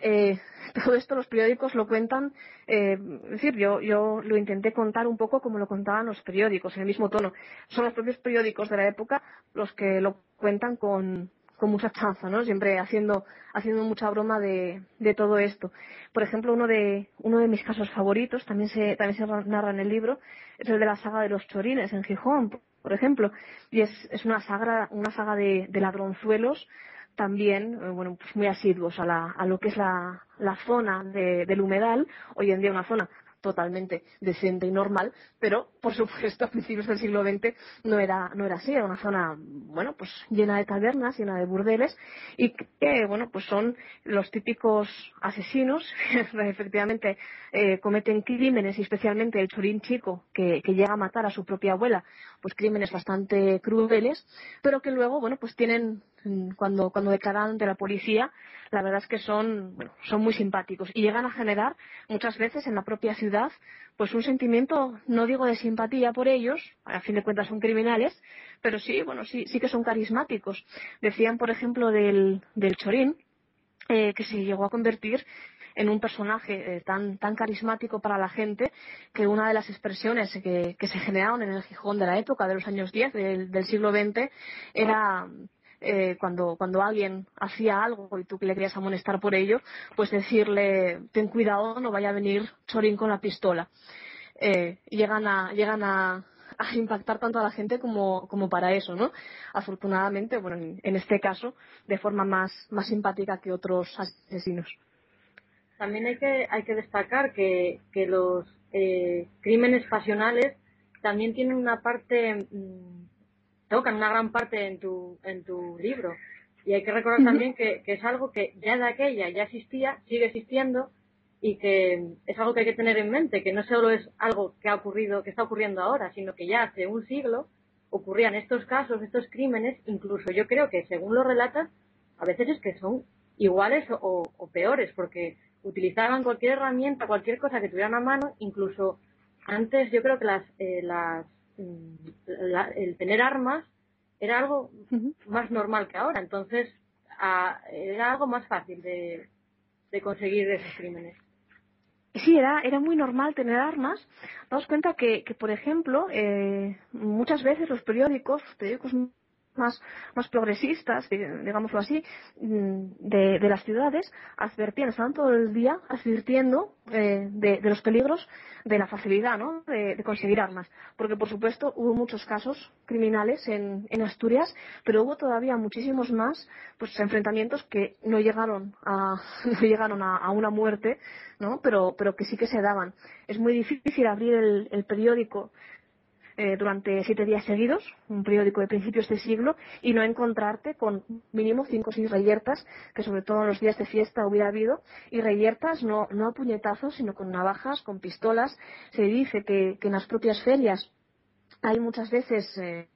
Eh, todo esto los periódicos lo cuentan, eh, es decir, yo, yo lo intenté contar un poco como lo contaban los periódicos, en el mismo tono. Son los propios periódicos de la época los que lo cuentan con, con mucha chanza, ¿no? Siempre haciendo, haciendo mucha broma de, de todo esto. Por ejemplo, uno de, uno de mis casos favoritos, también se, también se narra en el libro, es el de la saga de los chorines en Gijón, por ejemplo. Y es, es una saga, una saga de, de ladronzuelos también, eh, bueno, pues muy asiduos a, la, a lo que es la, zona de, del humedal, hoy en día una zona totalmente decente y normal, pero por supuesto a principios del siglo XX no era, no era así, era una zona, bueno, pues llena de tabernas, llena de burdeles y que, bueno, pues son los típicos asesinos, efectivamente eh, cometen crímenes y especialmente el chorín chico que, que llega a matar a su propia abuela, pues crímenes bastante crueles, pero que luego, bueno, pues tienen cuando, cuando declaran ante la policía, la verdad es que son, bueno, son muy simpáticos y llegan a generar muchas veces en la propia ciudad pues un sentimiento, no digo de simpatía por ellos, a fin de cuentas son criminales, pero sí, bueno, sí, sí que son carismáticos. Decían, por ejemplo, del, del Chorín, eh, que se llegó a convertir en un personaje eh, tan, tan carismático para la gente que una de las expresiones que, que, se generaron en el Gijón de la época, de los años 10, del, del siglo XX, era eh, cuando, cuando alguien hacía algo y tú le querías amonestar por ello, pues decirle, ten cuidado, no vaya a venir Chorín con la pistola. Eh, llegan a, llegan a, a impactar tanto a la gente como, como para eso, ¿no? Afortunadamente, bueno, en, en, este caso, de forma más, más simpática que otros asesinos. También hay que, hay que destacar que, que los eh, crímenes pasionales también tienen una parte mmm, tocan una gran parte en tu, en tu libro. Y hay que recordar también que, que, es algo que ya de aquella ya existía, sigue existiendo y que es algo que hay que tener en mente, que no solo es algo que ha ocurrido, que está ocurriendo ahora, sino que ya hace un siglo ocurrían estos casos, estos crímenes, incluso yo creo que según lo relatas, a veces es que son iguales o, o peores, porque utilizaban cualquier herramienta, cualquier cosa que tuvieran a mano, incluso antes yo creo que las, eh, las la, el tener armas era algo más normal que ahora. Entonces, a, era algo más fácil de, de conseguir esos crímenes. Sí, era, era muy normal tener armas. Daos cuenta que, que por ejemplo, eh, muchas veces los periódicos, periódicos más, más progresistas, digámoslo así, de, de las ciudades, advertían, estaban todo el día advirtiendo eh, de, los peligros de la facilidad de, conseguir armas. Porque, por supuesto, hubo muchos casos criminales en, en Asturias, pero hubo todavía muchísimos más pues, enfrentamientos que no llegaron a, no llegaron a, a una muerte, ¿no? pero, pero que sí que se daban. Es muy difícil abrir el periódico eh, durante siete días seguidos, un periódico de principios de siglo, y no encontrarte con mínimo cinco o seis reyertas, que sobre todo en los días de fiesta hubiera habido, y reyertas no, no a puñetazos, sino con navajas, con pistolas. Se dice que, que en las propias ferias hay muchas veces eh,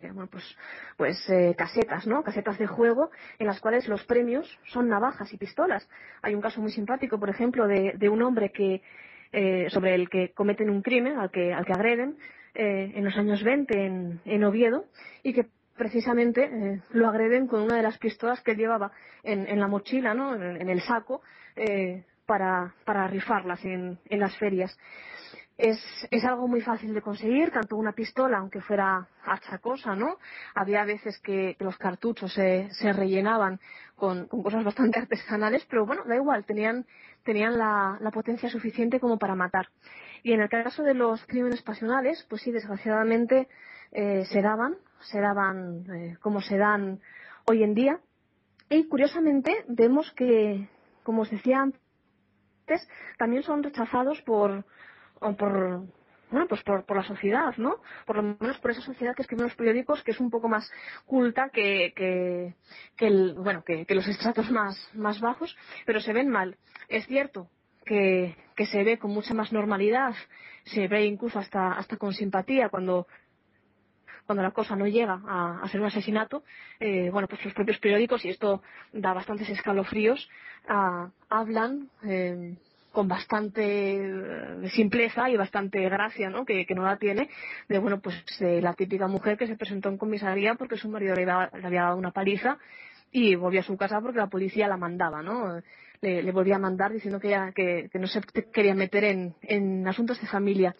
bueno, pues, pues eh, casetas, ¿no? Casetas de juego en las cuales los premios son navajas y pistolas. Hay un caso muy simpático, por ejemplo, de, de un hombre que, eh, sobre el que cometen un crimen, al que, al que agreden, eh, en los años 20 en, en Oviedo, y que precisamente eh, lo agreden con una de las pistolas que llevaba en, en la mochila, ¿no? en, el saco, eh, para, para rifarlas en, en las ferias. Es, es, algo muy fácil de conseguir, tanto una pistola, aunque fuera achacosa, ¿no? Había veces que, que los cartuchos se, se rellenaban con, con, cosas bastante artesanales, pero bueno, da igual, tenían, tenían la, la, potencia suficiente como para matar. Y en el caso de los crímenes pasionales, pues sí, desgraciadamente eh, se daban, se daban eh, como se dan hoy en día. Y curiosamente vemos que, como os decía antes, también son rechazados por, por bueno, pues por, por, la sociedad, ¿no? Por lo menos por esa sociedad que escribe los periódicos, que es un poco más culta que, que, el, bueno, que, que, los estratos más, más bajos, pero se ven mal. Es cierto que, que se ve con mucha más normalidad, se ve incluso hasta, hasta con simpatía cuando cuando la cosa no llega a, a ser un asesinato, eh, bueno, pues los propios periódicos, y esto da bastantes escalofríos, a, hablan eh, con bastante simpleza y bastante gracia, ¿no? Que, que, no la tiene, de bueno, pues de la típica mujer que se presentó en comisaría porque su marido le, iba, le había dado una paliza y volvió a su casa porque la policía la mandaba, ¿no? Le, le volvía a mandar diciendo que, ya, que, que no se quería meter en, en asuntos de familia.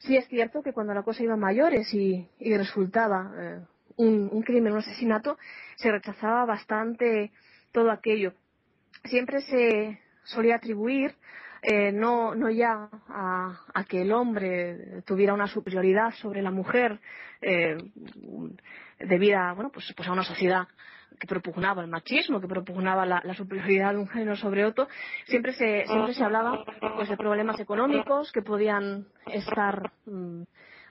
Sí es cierto que cuando la cosa iba a mayores y, y resultaba eh, un, un, crimen, un asesinato, se rechazaba bastante todo aquello. Siempre se solía atribuir eh, no, no ya a, que el hombre tuviera una superioridad sobre la mujer eh, debido bueno, pues, pues a una sociedad que propugnaba el machismo, que propugnaba la, superioridad de un género sobre otro, siempre se, siempre se hablaba pues, de problemas económicos que podían estar mmm,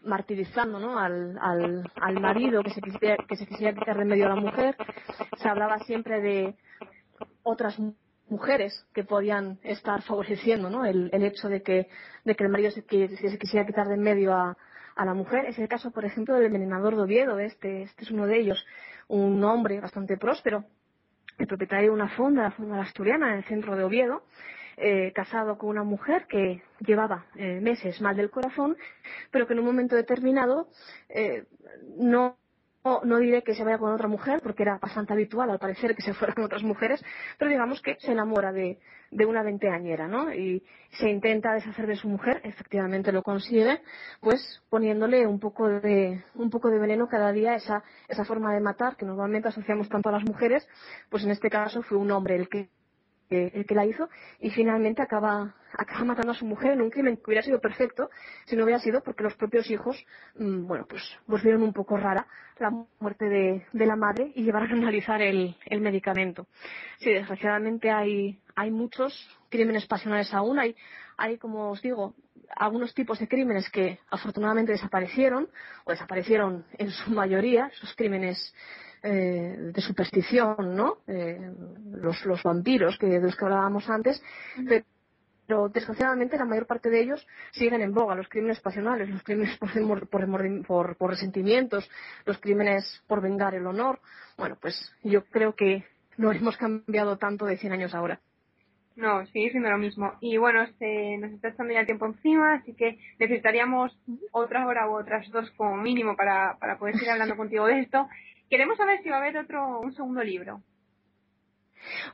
martirizando ¿no? al, al, al, marido que se, quisiera, que se quisiera quitar de medio a la mujer. Se hablaba siempre de otras que podían estar favoreciendo ¿no? el, el, hecho de que, de que el marido se, que, se quisiera quitar de en medio a, a, la mujer. Es el caso, por ejemplo, del envenenador de Oviedo, este, este es uno de ellos, un hombre bastante próspero, el propietario de una fonda, la fonda asturiana, en el centro de Oviedo, eh, casado con una mujer que llevaba eh, meses mal del corazón, pero que en un momento determinado eh, no no, no, diré que se vaya con otra mujer, porque era bastante habitual al parecer que se fuera con otras mujeres, pero digamos que se enamora de, de una veinteañera, ¿no? Y se intenta deshacer de su mujer, efectivamente lo consigue, pues poniéndole un poco de, un poco de veneno cada día esa, esa forma de matar que normalmente asociamos tanto a las mujeres, pues en este caso fue un hombre el que el que la hizo y finalmente acaba, acaba matando a su mujer en un crimen que hubiera sido perfecto si no hubiera sido porque los propios hijos, mmm, bueno, pues, pues un poco rara la muerte de, de la madre y llevaron a analizar el, el, medicamento. Sí, desgraciadamente hay, hay muchos crímenes pasionales aún, hay, hay, como os digo, algunos tipos de crímenes que afortunadamente desaparecieron o desaparecieron en su mayoría, esos crímenes eh, de superstición, ¿no? Eh, los, los, vampiros que, de los que hablábamos antes, pero, pero, desgraciadamente la mayor parte de ellos siguen en boga, los crímenes pasionales, los crímenes por, por, por, por resentimientos, los crímenes por vengar el honor. Bueno, pues yo creo que no hemos cambiado tanto de 100 años ahora. No, sigue siendo lo mismo. Y bueno, este, nos está echando ya el tiempo encima, así que necesitaríamos otra hora u otras dos como mínimo para, para poder seguir hablando contigo de esto. Queremos saber si va a haber otro, un segundo libro.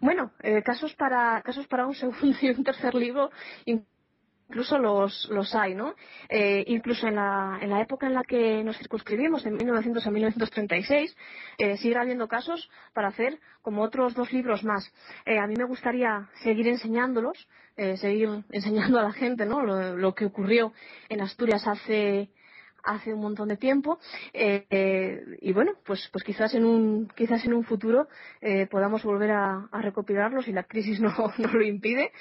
Bueno, eh, casos para casos para un segundo y un tercer libro incluso los, los hay, ¿no? Eh, incluso en la, en la época en la que nos circunscribimos, en 1900 a 1936, eh, sigue habiendo casos para hacer como otros dos libros más. Eh, a mí me gustaría seguir enseñándolos, seguir enseñando a la gente, ¿no? Lo que ocurrió en Asturias hace hace un montón de tiempo eh, eh, y bueno pues pues quizás en un quizás en un futuro eh, podamos volver a, a, recopilarlos y la crisis no, no lo impide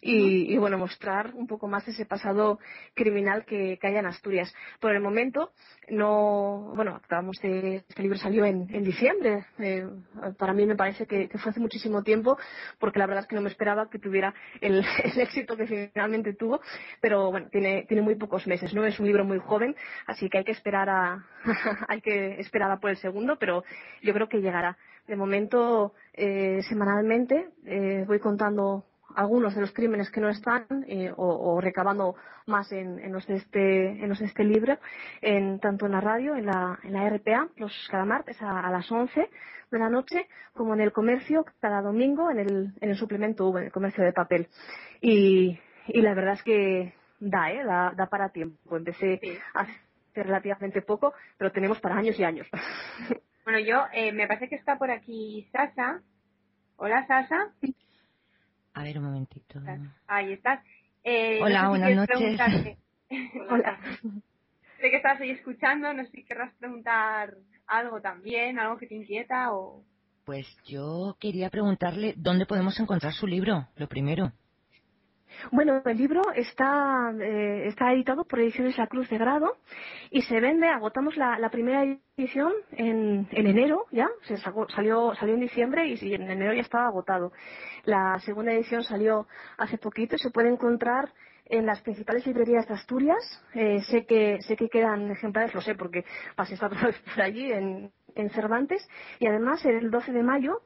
y, y, bueno mostrar un poco más ese pasado criminal que, que hay en Asturias. Por el momento no bueno acabamos de este libro salió en, en diciembre eh, para mí me parece que, que, fue hace muchísimo tiempo porque la verdad es que no me esperaba que tuviera el, el éxito que finalmente tuvo pero bueno tiene tiene muy pocos meses no es un libro muy joven así que hay que esperar a hay que esperar a por el segundo, pero yo creo que llegará. De momento, eh, semanalmente, eh, voy contando algunos de los crímenes que no están eh, o, recabando más en, los de este, en los de este libro, en, tanto en la radio, en la, en la RPA, los cada martes a, las 11 de la noche, como en el comercio cada domingo en el, en el suplemento V, en el comercio de papel. Y, y la verdad es que da, ¿eh? da, da para tiempo. Empecé hace relativamente poco, pero tenemos para años y años. Bueno, yo eh, me parece que está por aquí Sasa. Hola, Sasa. A ver, un momentito. Ahí estás. Eh, Hola, buenas noches. Hola. Sé que estás ahí escuchando, no sé si querrás preguntar algo también, algo que te inquieta o... Pues yo quería preguntarle dónde podemos encontrar su libro, lo primero. Bueno, el libro está, eh, está editado por Ediciones La Cruz de Grado y se vende, agotamos la, primera edición en, en, enero ya, se salió, salió en diciembre y, en enero ya estaba agotado. La segunda edición salió hace poquito y se puede encontrar en las principales librerías de Asturias. Eh, sé que sé que quedan ejemplares, lo sé porque pasé esta por allí en, en Cervantes y además el 12 de mayo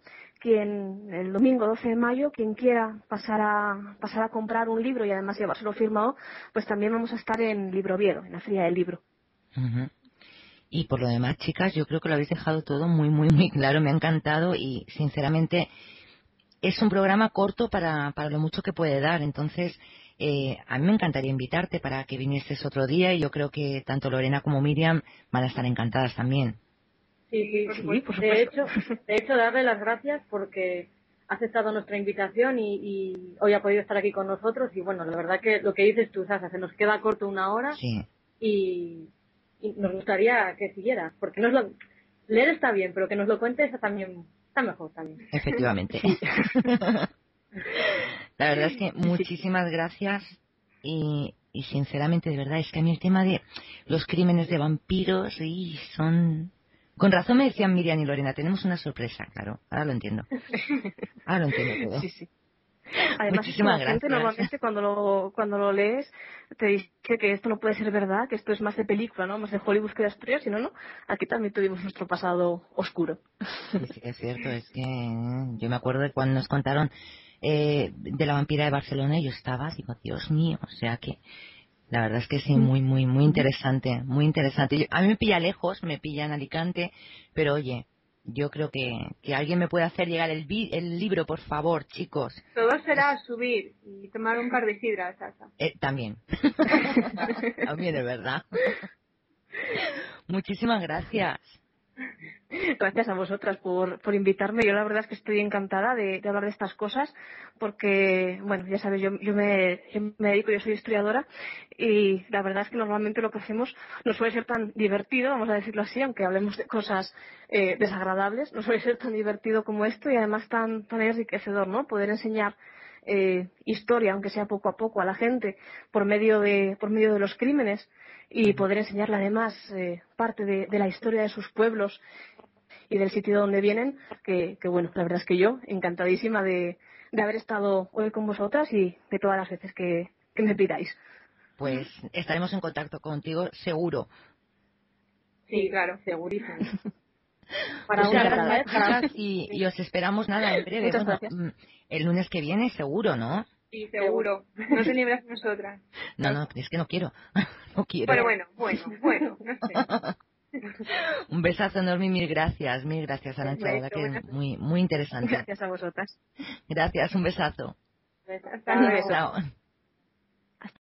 quien el domingo 12 de mayo, quien quiera pasar a, pasar a comprar un libro y además llevárselo firmado, pues también vamos a estar en Libro en la Feria del Libro. Y por lo demás, chicas, yo creo que lo habéis dejado todo muy, muy, muy claro. Me ha encantado y, sinceramente, es un programa corto para, para lo mucho que puede dar. Entonces, eh, a mí me encantaría invitarte para que vinieses otro día y yo creo que tanto Lorena como Miriam van a estar encantadas también. Sí, sí, De hecho, de hecho, darle las gracias porque ha aceptado nuestra invitación y, hoy ha podido estar aquí con nosotros. Y bueno, la verdad que lo que dices tú, Sasa, se nos queda corto una hora y, nos gustaría que siguieras, porque nos lo, leer está bien, pero que nos lo cuentes también está mejor también. Efectivamente. la verdad es que muchísimas gracias y, y sinceramente, de verdad, es que a mí el tema de los crímenes de vampiros y son con razón me decían Miriam y Lorena, tenemos una sorpresa, claro. Ahora lo entiendo. Ahora lo entiendo todo. Sí, sí. Además, Muchísimas la gente normalmente cuando lo, cuando lo lees te dice que esto no puede ser verdad, que esto es más de película, ¿no? Más de Hollywood que de Asturias, sino no, aquí también tuvimos nuestro pasado oscuro. Sí, sí, es cierto, es que yo me acuerdo de cuando nos contaron eh, de la vampira de Barcelona y yo estaba, digo, Dios mío, o sea que la verdad es que sí, muy, muy, muy interesante, muy interesante. a mí me pilla lejos, me pilla en Alicante, pero oye, yo creo que, que alguien me puede hacer llegar el, el libro, por favor, chicos. Todo será subir y tomar un par de sidras, eh, también. también es verdad. Muchísimas gracias. Gracias a vosotras por, por invitarme. Yo la verdad es que estoy encantada de, hablar de estas cosas porque, bueno, ya sabes, yo, me, dedico, yo soy historiadora y la verdad es que normalmente lo que hacemos no suele ser tan divertido, vamos a decirlo así, aunque hablemos de cosas eh, desagradables, no suele ser tan divertido como esto y además tan, tan enriquecedor, ¿no? Poder enseñar eh, historia, aunque sea poco a poco, a la gente por medio de, por medio de los crímenes y poder enseñarle además eh, parte de, la historia de sus pueblos y del sitio donde vienen, que, bueno, la verdad es que yo encantadísima de, haber estado hoy con vosotras y de todas las veces que, me pidáis. Pues estaremos en contacto contigo seguro. Sí, claro, segurísimo. para una y, y, os esperamos nada en breve. Mm, el lunes que viene seguro, ¿no? Sí, seguro. No te libras nosotras. No, no, es que no quiero. No quiero. Pero bueno, bueno, bueno, no sé. Un besazo enorme y mil gracias, mil gracias, Arancha, verdad que es muy, muy interesante. Gracias a vosotras. Gracias, un besazo. Hasta luego.